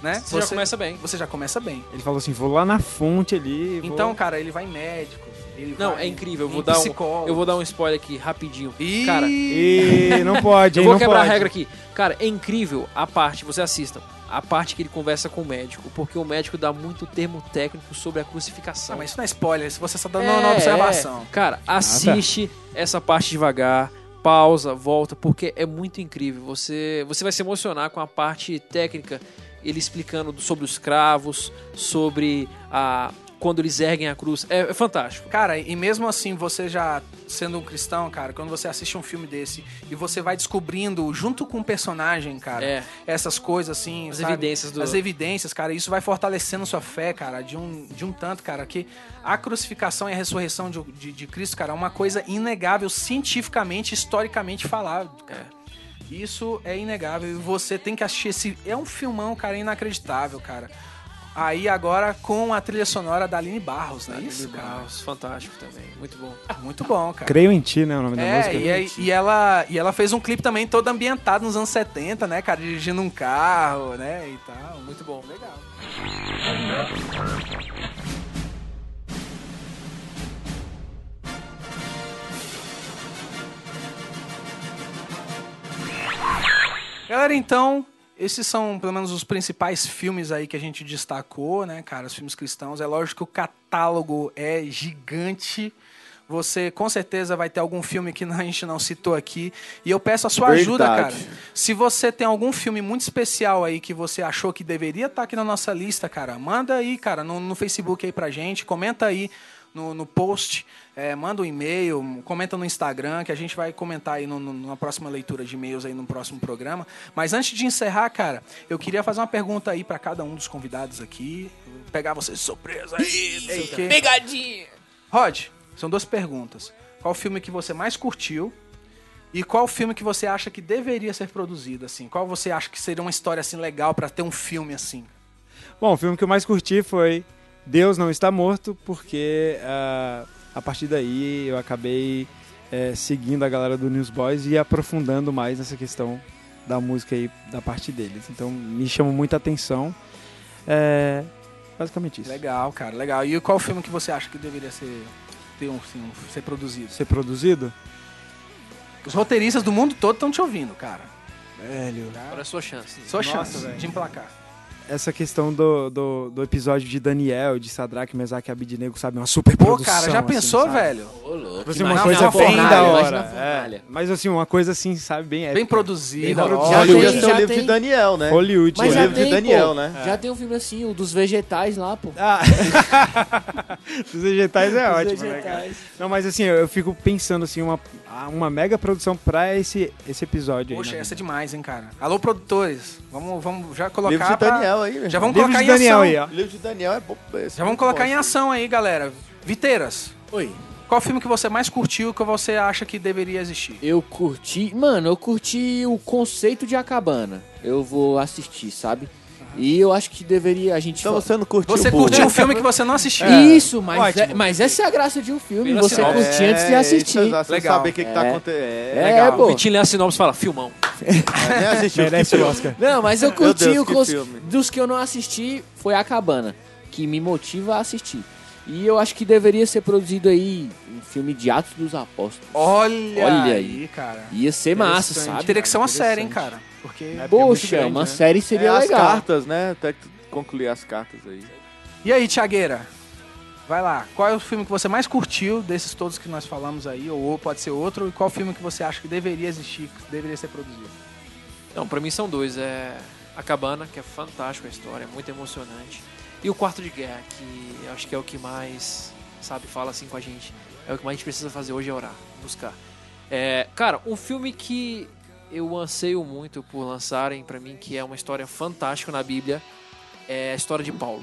né? Você já começa bem. Você já começa bem. Ele falou assim, vou lá na fonte ali. vou- Então, cara, ele vai em médico. Ele Não, é incrível. Eu vou, dar um, eu vou dar um spoiler aqui rapidinho. Ih, Cara, E não pode, eu vou não quebrar pode. a regra aqui. Cara, é incrível a parte, você assista, a parte que ele conversa com o médico, porque o médico dá muito termo técnico sobre a crucificação. Ah, mas isso não é spoiler, se você só dando É, uma observação. é. Cara, assiste essa parte devagar, pausa, volta, porque é muito incrível. Você, você vai se emocionar com a parte técnica, ele explicando do- sobre os cravos, sobre a quando eles erguem a cruz. É, é fantástico. Cara, e mesmo assim, você já sendo um cristão, cara, quando você assiste um filme desse e você vai descobrindo, junto com o personagem, cara, É. essas coisas assim. As sabe? evidências do- As evidências, cara, isso vai fortalecendo sua fé, cara, de um, de um tanto, cara, que a crucificação e a ressurreição de, de, de Cristo, cara, é uma coisa inegável, cientificamente, historicamente falado, cara. Isso é inegável e você tem que assistir esse. É um filmão, cara, inacreditável, cara. Aí agora com a trilha sonora da Aline Barros, né? Isso, cara. Barros, fantástico também, muito bom. Muito bom, cara. Creio em ti, né? O nome da É, música. e, e ela, e ela fez um clipe também todo ambientado nos anos 70, né, cara? Dirigindo um carro, né, e tal. Muito bom, legal. Galera, então, esses são pelo menos os principais filmes aí que a gente destacou, né, cara? Os filmes cristãos. É lógico que o catálogo é gigante. Você com certeza vai ter algum filme que a gente não citou aqui. E eu peço a sua ajuda, cara. Verdade. Se você tem algum filme muito especial aí que você achou que deveria estar aqui na nossa lista, cara, manda aí, cara, no, no Facebook aí pra gente. Comenta aí no, no post. é, manda um e-mail, comenta no Instagram, que a gente vai comentar aí no- no- na próxima leitura de e-mails aí no próximo programa. Mas antes de encerrar, cara, eu queria fazer uma pergunta aí pra cada um dos convidados aqui. Pegar vocês de surpresa aí, não sei o quê. Pegadinha! Rod, são duas perguntas. Qual filme que você mais curtiu? E qual filme que você acha que deveria ser produzido, assim? Qual você acha que seria uma história, assim, legal pra ter um filme, assim? Bom, o filme que eu mais curti foi Deus Não Está Morto, porque ah, a partir daí eu acabei eh, seguindo a galera do Newsboys e aprofundando mais nessa questão da música aí, da parte deles. Então me chamou muita atenção. É, basicamente isso. Legal, cara, legal. E qual filme que você acha que deveria ser, ter um, assim, um- ser produzido? Ser produzido? Os roteiristas do mundo todo estão te ouvindo, cara. Velho. Agora é a sua chance. Sua Nossa, chance velho. de emplacar. Essa questão do, do, do episódio de Daniel, de Sadraque, Mesaque e Abidnego, sabe? Uma super Pô, produção. cara, já assim, pensou, sabe? velho? Ô, louco. Tipo assim, uma coisa bem fornalha, da hora. É. Mas assim, uma coisa assim, sabe, bem épica. Bem produzida, Bem ó. Já Hollywood. tem, ser o livro tem. de Daniel, né? Hollywood. Mas o livro de tem, Daniel, pô. né? Já tem um filme assim, o dos vegetais lá, pô. Ah, Os vegetais é ótimo, né, cara? vegetais. Não, mas assim, eu, eu fico pensando assim, uma, uma mega produção pra esse, esse episódio Poxa, aí. né? essa é demais, hein, cara. Alô, produtores. Vamos, vamos já colocar Livro de pra- Daniel aí, meu Já vamos Livro colocar de em Daniel ação. aí, ó. O livro de Daniel é bom. esse Já vamos é colocar em ação aí, galera. Viteiras, Oi. qual filme que você mais curtiu que você acha que deveria existir? Eu curti. Mano, eu curti o conceito de Acabana. Eu vou assistir, sabe? E eu acho que deveria a gente. Então você não curtiu Você curtiu um filme que você não assistiu. Isso, mas, é- mas essa é a graça de um filme. Pela Você sinopse. curtir antes de É, assistir. isso, exato, você Legal. saber o que, que tá É. acontecendo. É, É, legal. pô. O Vitinho lê a sinopse e fala, filmão. é, nem assistiu. Merece o. Oscar. Não, mas eu curti Deus, o que cons- filme. dos que eu não assisti foi a Cabana, que me motiva a assistir. E eu acho que deveria ser produzido aí um filme de Atos dos Apóstolos. Olha, Olha aí, aí. cara. Ia ser massa, sabe? Teria que ser uma série, hein, cara. Porque... É, é muito Poxa, grande, uma né? série seria é, as legal. cartas, né? Até que tu concluir as cartas aí. E aí, Tiagueira? Vai lá. Qual é o filme que você mais curtiu desses todos que nós falamos aí? Ou pode ser outro. E qual filme que você acha que deveria existir, que deveria ser produzido? Não, pra mim são dois. É A Cabana, que é fantástico a história, é muito emocionante. E o Quarto de Guerra, que eu acho que é o que mais, sabe, fala assim com a gente. É o que mais a gente precisa fazer hoje é orar, buscar. É, cara, um filme que eu anseio muito por lançarem pra mim, que é uma história fantástica na Bíblia, é a história de Paulo.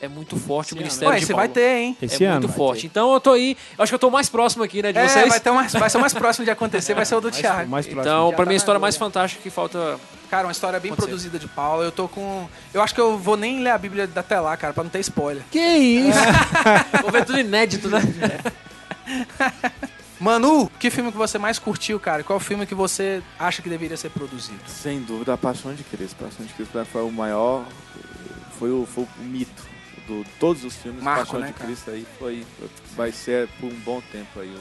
É muito forte o ministério Ué, de você Paulo. vai ter, hein? Esse é ano. muito forte. Então eu tô aí, eu acho que eu tô mais próximo aqui, né, de É, vocês. vai, ter mais, vai ser o mais próximo de acontecer, vai ser o do Thiago. Mais próximo. Então, tá mim, a na história mais fantástica que falta. Cara, uma história bem Pode ser. produzida de Paulo. Eu tô com. Eu acho que eu vou nem ler a Bíblia até lá, cara, pra não ter spoiler. Que isso? Vou ver tudo inédito, né? Manu, que filme que você mais curtiu, cara? Qual filme que você acha que deveria ser produzido? Sem dúvida, a Paixão de Cristo. A Paixão de Cristo foi o maior, foi o, foi o mito do todos os filmes. Marco, Paixão né, de cara? Cristo aí foi, vai ser por um bom tempo aí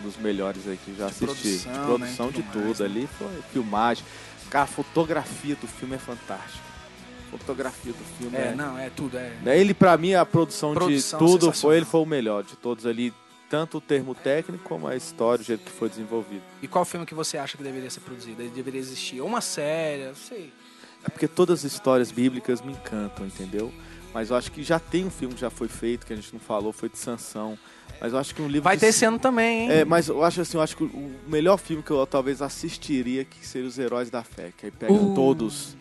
um dos melhores aí que já De assisti. produção, de né, produção e de tudo mais, tudo né? ali, foi filmagem. Cara, a fotografia do filme é fantástica. Fotografia do filme É, é, não, é tudo, é. Né, Ele, pra mim, a produção, Produção de tudo foi, ele foi o melhor de todos ali. Tanto o termo técnico como a história, o jeito que foi desenvolvido. E qual filme que você acha que deveria ser produzido? Deveria existir? Ou uma série, não sei. É porque todas as histórias bíblicas me encantam, entendeu? Mas eu acho que já tem um filme que já foi feito, que a gente não falou, foi de Sansão. Mas eu acho que um livro. Vai ter esse ano também, hein? É, mas eu acho assim, eu acho que o melhor filme que eu talvez assistiria que seria Os Heróis da Fé. Que aí pega Uh, todos.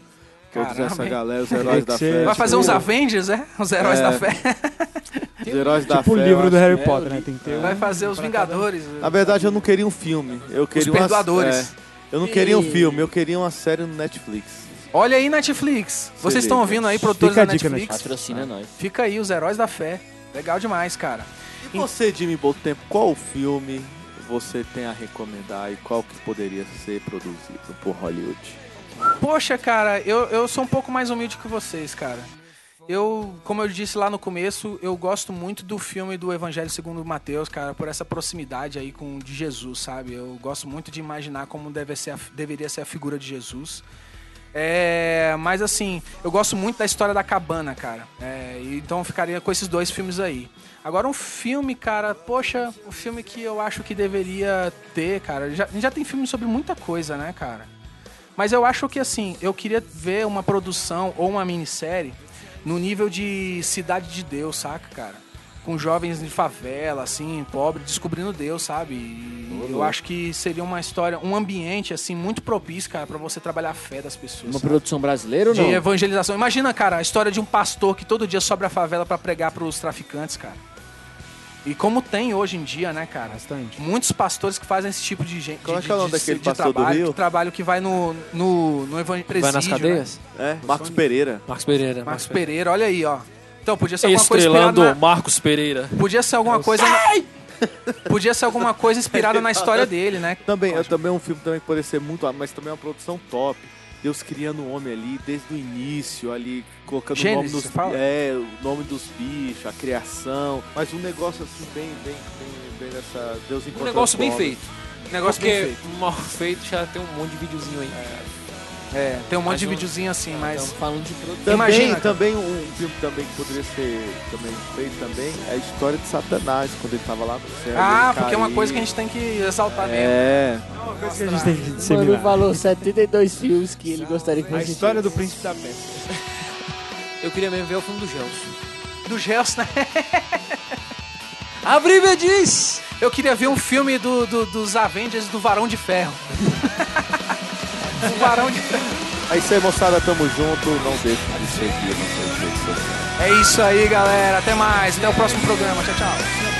Caramba, essa galera, os Heróis da ser- Fé. Vai fazer uns tipo, Avengers, é? Os Heróis É. da Fé. Os Heróis da Tipo o Fé. livro eu do acho Harry Potter, né? Tem que ter Vai um fazer os Vingadores. Na verdade, eu não queria um filme. Eu queria uma- Perdoadores. é, eu não queria um filme, eu queria uma série no Netflix. Olha aí, Netflix. Vocês estão ouvindo aí, produtores da dica, Netflix? Patrocina nós. Fica aí, os Heróis da Fé. Legal demais, cara. E você, Jimmy Tempo, qual filme você tem a recomendar e qual que poderia ser produzido por Hollywood? Poxa, cara, eu, eu sou um pouco mais humilde que vocês, cara. Eu, como eu disse lá no começo, eu gosto muito do filme do Evangelho segundo Mateus, cara, por essa proximidade aí com de Jesus, sabe? Eu gosto muito de imaginar como deve ser a- deveria ser a figura de Jesus. É, mas assim, eu gosto muito da história da cabana, cara. É, então ficaria com esses dois filmes aí. Agora um filme, cara, poxa, um filme que eu acho que deveria ter, cara. Já, já tem filme sobre muita coisa, né, cara? Mas eu acho que assim, eu queria ver uma produção ou uma minissérie no nível de Cidade de Deus, saca, cara? Com jovens de favela, assim, pobre, descobrindo Deus, sabe? E eu acho que seria uma história, um ambiente, assim, muito propício, cara, pra você trabalhar a fé das pessoas. Uma sabe? produção brasileira ou de não? evangelização. Imagina, cara, a história de um pastor que todo dia sobe a favela pra pregar pros traficantes, cara. E como tem hoje em dia, né, cara? Bastante. Muitos pastores que fazem esse tipo de gente. Qual é de, que é o nome de- daquele de pastor do trabalho, Rio? Que trabalho que vai no, no, no evan- Vai nas presídio, né? cadeias? É, Marcos Pereira. Marcos Pereira. Marcos Pereira, olha aí, ó. Então, podia ser alguma coisa Estrelando na, Marcos Pereira. Podia ser alguma coisa... Podia ser alguma coisa inspirada na história dele, né? Também, é também um filme também que poderia ser muito, mas também é uma produção top. Deus criando o homem ali desde o início, ali colocando Gênesis, o nome dos fala? é, o nome dos bichos, a criação, mas um negócio assim bem bem bem, bem nessa Deus Um encontrando negócio bem feito. Negócio Porque bem feito. mal feito já tem um monte de videozinho aí. É, tem um monte Mas de um- videozinho assim, mas... Estamos falando de produção. Também, Imagina, também um filme também que poderia ser também feito também é a história de Satanás quando ele tava lá no céu. Ah, porque é uma coisa que a gente tem que exaltar mesmo. É, Coisa que a gente tem que Mano, falou 72 filmes que ele gostaria que A história do príncipe da peça. Eu queria mesmo ver o filme do Gelson. Do Gelson, né? A Bíblia diz! Eu queria ver um filme do, do- dos Avengers do Varão de Ferro. o Varão de Ferro. é isso aí, moçada, tamo junto. Não deixe de seguir nossas redes sociais. É isso aí, galera. Até mais. Até o próximo programa. Tchau, tchau.